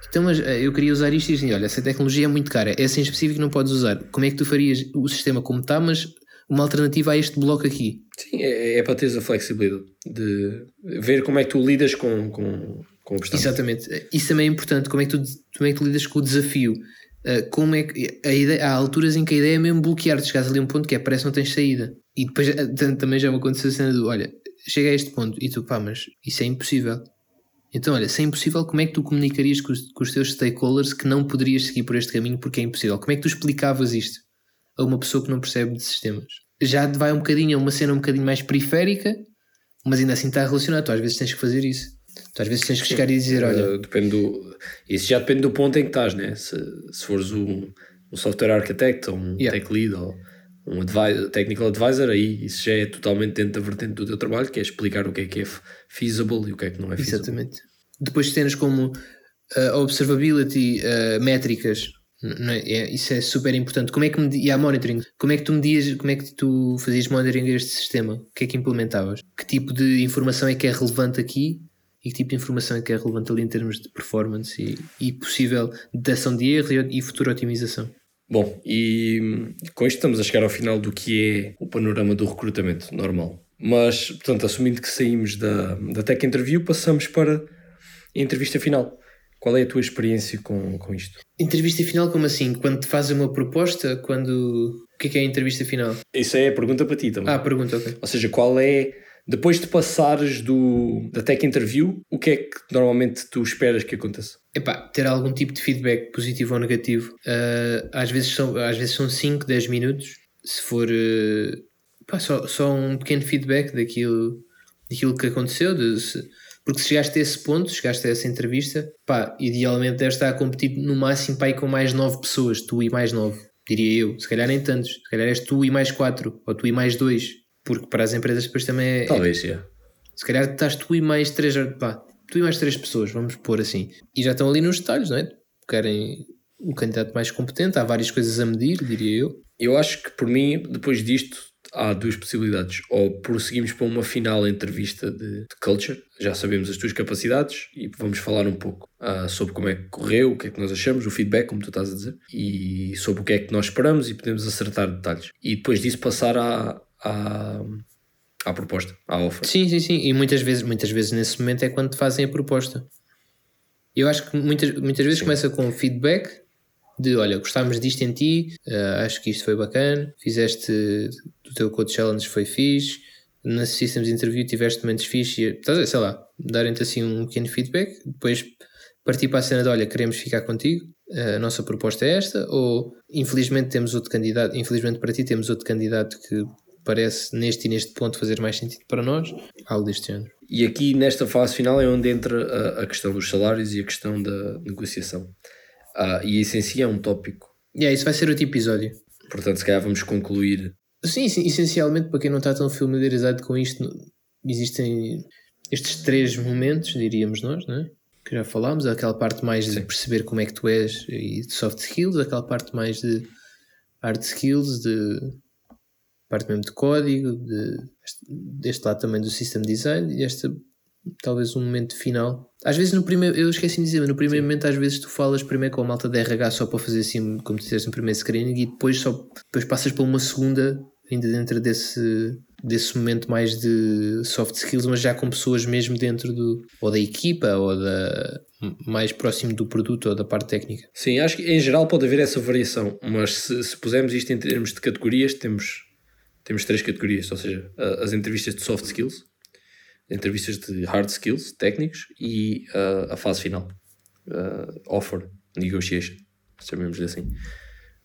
Speaker 2: Então, mas eh, eu queria usar isto e dizer, olha, essa tecnologia é muito cara, essa em específico não podes usar. Como é que tu farias o sistema como está, mas uma alternativa a este bloco aqui?
Speaker 1: Sim, é, é para teres a flexibilidade de ver como é que tu lidas com, com, com o
Speaker 2: obstáculo. Exatamente. Isso também é importante, como é que tu, como é que tu lidas com o desafio. Uh, como é que a ideia, há alturas em que a ideia é mesmo bloquear-te, chegas ali a um ponto que é parece que não tens saída. E depois eh, também já me aconteceu a cena do olha, chega a este ponto e tu, pá, mas isso é impossível. Então, olha, se é impossível, como é que tu comunicarias com os, com os teus stakeholders que não poderias seguir por este caminho porque é impossível? Como é que tu explicavas isto a uma pessoa que não percebe de sistemas? Já vai um bocadinho a uma cena um bocadinho mais periférica, mas ainda assim está relacionado. Tu às vezes tens que fazer isso. Tu às vezes tens que chegar e dizer: olha.
Speaker 1: Uh, depende do, isso já depende do ponto em que estás, né? Se, se fores um, um software architect ou um yeah. tech lead ou um advisor, technical advisor, aí isso já é totalmente dentro da vertente do teu trabalho, que é explicar o que é que é feasible e o que é que não é feasible.
Speaker 2: Exatamente. Depois cenas como uh, observability, uh, métricas, é? Isso é super importante. Como é que e a monitoring? Como é que tu medias, como é que tu fazias monitoring a este sistema? O que é que implementavas? Que tipo de informação é que é relevante aqui e que tipo de informação é que é relevante ali em termos de performance e, e possível detecção de erros e, e futura otimização?
Speaker 1: Bom, e com isto estamos a chegar ao final do que é o panorama do recrutamento normal. Mas, portanto, assumindo que saímos da, da Tech Interview, passamos para a entrevista final. Qual é a tua experiência com, com isto?
Speaker 2: Entrevista final, como assim? Quando te fazem uma proposta, quando. O que é que é a entrevista final?
Speaker 1: Isso é a pergunta para ti também.
Speaker 2: Ah, pergunta, ok.
Speaker 1: Ou seja, qual é depois de passares do, da tech interview, o que é que normalmente tu esperas que aconteça?
Speaker 2: Epá, ter algum tipo de feedback positivo ou negativo. Uh, às, vezes são, às vezes são 5, 10 minutos. Se for uh, só, só um pequeno feedback daquilo, daquilo que aconteceu. De, se, porque se chegaste a esse ponto, chegaste a essa entrevista, pá, idealmente deves estar a competir no máximo pá, com mais 9 pessoas, tu e mais 9, diria eu. Se calhar nem tantos. Se calhar és tu e mais 4, ou tu e mais 2 porque para as empresas depois também é.
Speaker 1: Talvez, é.
Speaker 2: Se calhar estás tu e mais três. Pá, tu e mais três pessoas, vamos pôr assim. E já estão ali nos detalhes, não é? Querem o candidato mais competente, há várias coisas a medir, diria eu.
Speaker 1: Eu acho que por mim, depois disto, há duas possibilidades. Ou prosseguimos para uma final entrevista de, de culture, já sabemos as tuas capacidades e vamos falar um pouco uh, sobre como é que correu, o que é que nós achamos, o feedback, como tu estás a dizer, e sobre o que é que nós esperamos e podemos acertar detalhes. E depois disso passar à, à, à proposta, à oferta.
Speaker 2: Sim, sim, sim. E muitas vezes, muitas vezes nesse momento é quando te fazem a proposta. Eu acho que muitas, muitas vezes sim. começa com feedback de olha, gostámos disto em ti, uh, acho que isto foi bacana, fizeste o teu code challenge foi fixe, na Systems Interview tiveste momentos fixe, e, sei lá, darem-te assim um pequeno feedback, depois partir para a cena de olha, queremos ficar contigo, a nossa proposta é esta, ou infelizmente temos outro candidato, infelizmente para ti temos outro candidato que parece neste e neste ponto fazer mais sentido para nós, algo deste género.
Speaker 1: E aqui nesta fase final é onde entra a, a questão dos salários e a questão da negociação. Uh, e isso em si é um tópico.
Speaker 2: E yeah, isso vai ser outro episódio.
Speaker 1: Portanto, se calhar vamos concluir.
Speaker 2: Sim, sim, essencialmente, para quem não está tão familiarizado com isto, existem estes três momentos, diríamos nós, não é? que já falámos, aquela parte mais de perceber como é que tu és e de soft skills, aquela parte mais de hard skills, de parte mesmo de código, de, deste lado também do system design e este talvez um momento final. Às vezes no primeiro, eu esqueci de dizer, mas no primeiro Sim. momento às vezes tu falas primeiro com a malta de RH só para fazer assim, como tu disseste no primeiro screening e depois só depois passas para uma segunda ainda dentro desse desse momento mais de soft skills, mas já com pessoas mesmo dentro do ou da equipa ou da mais próximo do produto ou da parte técnica.
Speaker 1: Sim, acho que em geral pode haver essa variação, mas se, se pusermos isto em termos de categorias, temos temos três categorias, ou seja, as entrevistas de soft skills, entrevistas de hard skills, técnicos, e uh, a fase final, uh, offer, negotiation, chamemos-lhe assim.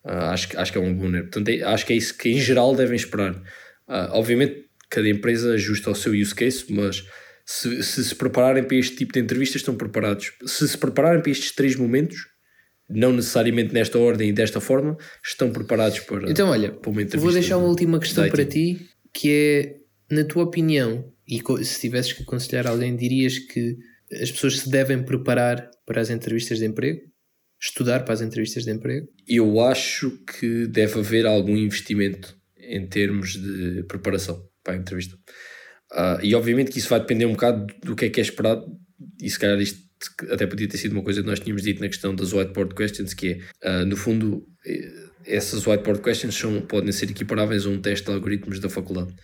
Speaker 1: Uh, acho, acho que é um bom né? Portanto, é, acho que é isso que em geral devem esperar. obviamente, cada empresa ajusta ao seu use case, mas Se, se se prepararem para este tipo de entrevistas, estão preparados. Se se prepararem para estes três momentos, não necessariamente nesta ordem e desta forma, estão preparados para,
Speaker 2: Então, olha,
Speaker 1: para uma entrevista.
Speaker 2: vou deixar uma última questão para ti, que é, na tua opinião, e se tivesses que aconselhar alguém, dirias que as pessoas se devem preparar para as entrevistas de emprego? Estudar para as entrevistas de emprego?
Speaker 1: Eu acho que deve haver algum investimento em termos de preparação para a entrevista. Ah, e obviamente que isso vai depender um bocado do que é que é esperado, e se calhar isto até podia ter sido uma coisa que nós tínhamos dito na questão das whiteboard questions, que é, ah, no fundo, eh, essas whiteboard questions são, podem ser equiparáveis a um teste de algoritmos da faculdade.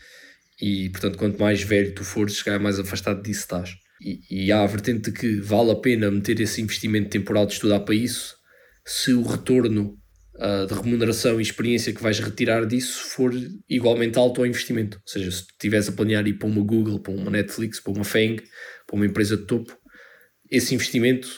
Speaker 1: E, portanto, quanto mais velho tu fores, se calhar mais afastado disso estás. E, e há a vertente de que vale a pena meter esse investimento temporal de estudar para isso, se o retorno ah, de remuneração e experiência que vais retirar disso for igualmente alto ao investimento. Ou seja, se estiveres a planear ir para uma Google, para uma Netflix, para uma Fang, para uma empresa de topo, esse investimento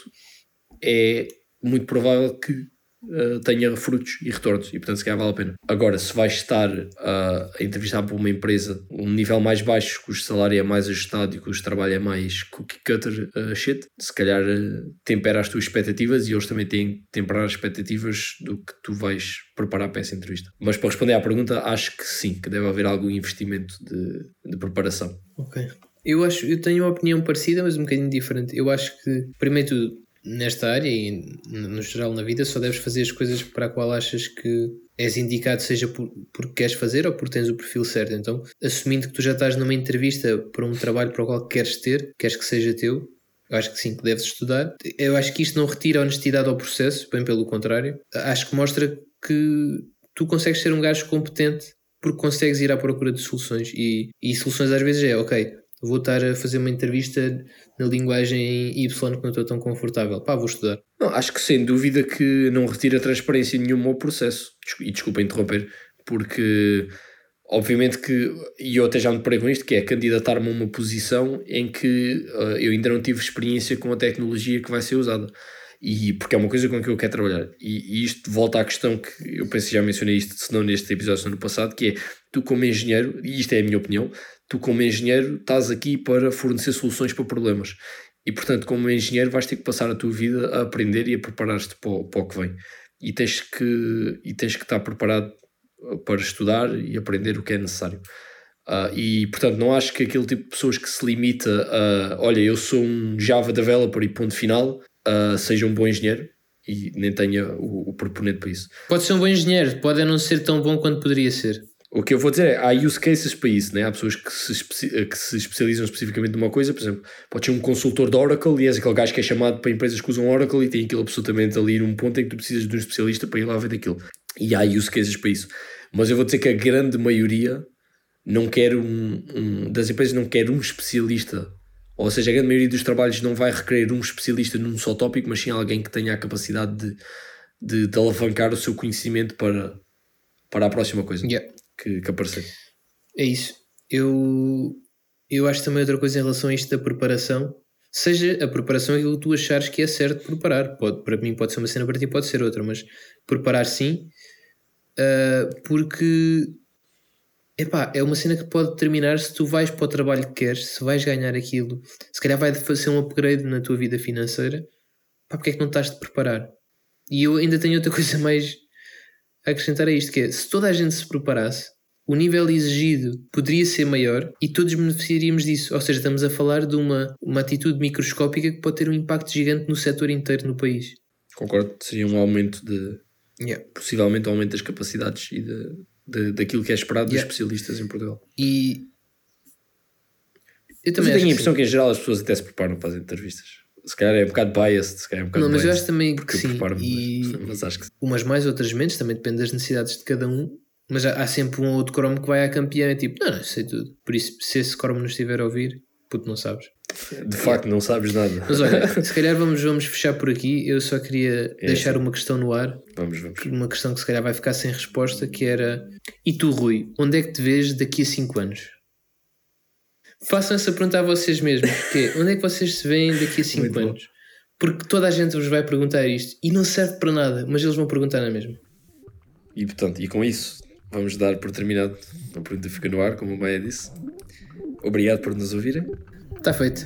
Speaker 1: é muito provável que ah, tenha frutos e retornos e portanto se calhar vale a pena. Agora, se vais estar ah, a entrevistar para uma empresa um nível mais baixo, cujo salário é mais ajustado e cujo trabalho é mais cookie cutter ah, shit, se calhar tempera as tuas expectativas e eles também têm que temperar as expectativas do que tu vais preparar para essa entrevista. Mas para responder à pergunta, acho que sim, que deve haver algum investimento de, de preparação.
Speaker 2: Ok. Eu acho, eu tenho uma opinião parecida, mas um bocadinho diferente. Eu acho que, primeiro tudo, nesta área e no geral na vida, só deves fazer as coisas para a qual achas que és indicado, seja por, porque queres fazer ou porque tens o perfil certo. Então, assumindo que tu já estás numa entrevista para um trabalho para o qual queres ter, queres que seja teu, eu acho que sim, que deves estudar. Eu acho que isto não retira honestidade ao processo, bem pelo contrário. Acho que mostra que tu consegues ser um gajo competente porque consegues ir à procura de soluções. E, e soluções às vezes é, ok, vou estar a fazer uma entrevista na linguagem Y que não estou tão confortável. Pá, vou estudar.
Speaker 1: Não, acho que sem dúvida que não retira transparência nenhuma ao processo. E desculpa interromper, porque obviamente que, e eu até já me deparei com isto, que é candidatar-me a uma posição em que ah, eu ainda não tive experiência com a tecnologia que vai ser usada. E porque é uma coisa com que eu quero trabalhar. E, e isto volta à questão que eu penso que já mencionei isto, se não neste episódio, se no passado, que é tu como engenheiro, e isto é a minha opinião, tu como engenheiro estás aqui para fornecer soluções para problemas. E portanto, como engenheiro, vais ter que passar a tua vida a aprender e a preparar-te para, o- para o que vem. E tens que, e tens que estar preparado uh, para estudar e aprender o que é necessário. Ah, e portanto, não acho que aquele tipo de pessoas que se limita a olha, eu sou um Java developer e ponto final, ah, seja um bom engenheiro e nem tenha o, o proponente para isso.
Speaker 2: Pode ser um bom engenheiro, pode não ser tão bom quanto poderia ser.
Speaker 1: O que eu vou dizer é, há use cases para isso, né? há pessoas que se, especi- que se especializam especificamente numa coisa, por exemplo, pode ser um consultor de Oracle e és aquele gajo que é chamado para empresas que usam Oracle e tem aquilo absolutamente ali num ponto em que tu precisas de um especialista para ir lá ver daquilo. E há use cases para isso. Mas eu vou dizer que a grande maioria não quer um, um- das empresas não quer um especialista. Ou seja, a grande maioria dos trabalhos não vai requerer um especialista num só tópico, mas sim alguém que tenha a capacidade de, de, de alavancar o seu conhecimento para, para a próxima coisa
Speaker 2: Yeah.
Speaker 1: Que, que aparecer.
Speaker 2: É isso. Eu, eu acho também outra coisa em relação a isto da preparação. Seja a preparação aquilo que tu achares que é certo preparar. Pode, para mim pode ser uma cena, para ti pode ser outra, mas preparar sim. ah, porque epá, é uma cena que pode determinar se tu vais para o trabalho que queres, se vais ganhar aquilo, se calhar vai fazer um upgrade na tua vida financeira. Pá, porque é que não estás de preparar? E eu ainda tenho outra coisa mais acrescentar a isto, que é se toda a gente se preparasse, o nível exigido poderia ser maior e todos beneficiaríamos disso. Ou seja, estamos a falar de uma, uma atitude microscópica que pode ter um impacto gigante no setor inteiro no país.
Speaker 1: Concordo, seria um aumento de
Speaker 2: Yeah.
Speaker 1: possivelmente um aumento das capacidades e de, de, daquilo que é esperado dos
Speaker 2: Yeah.
Speaker 1: especialistas em Portugal.
Speaker 2: E eu
Speaker 1: Mas eu
Speaker 2: também
Speaker 1: tenho a
Speaker 2: acho que
Speaker 1: impressão que em geral as pessoas até se preparam para as entrevistas. Se calhar é um bocado biased, se calhar é um bocado
Speaker 2: Não, mas eu acho também que sim. E
Speaker 1: mas, acho que sim.
Speaker 2: umas mais, outras menos, também depende das necessidades de cada um. Mas há, há sempre um ou outro cromo que vai à campeã e tipo, não, não, sei tudo. Por isso, se esse cromo nos estiver a ouvir, puto, não sabes.
Speaker 1: De facto, não sabes nada.
Speaker 2: Mas olha, se calhar vamos, vamos fechar por aqui. Eu só queria
Speaker 1: É,
Speaker 2: deixar
Speaker 1: sim.
Speaker 2: uma questão no ar.
Speaker 1: vamos, vamos.
Speaker 2: uma questão que se calhar vai ficar sem resposta, que era e tu, Rui, onde é que te vês daqui a 5 anos? Façam essa pergunta a vocês mesmos, que é, onde é que vocês se veem daqui a 5
Speaker 1: Muito bom.
Speaker 2: anos? Porque toda a gente vos vai perguntar isto e não serve para nada, mas eles vão perguntar na mesma.
Speaker 1: E portanto, e com isso, vamos dar por terminado. A pergunta fica no ar, como o Maia disse. Obrigado por nos ouvirem.
Speaker 2: Está feito.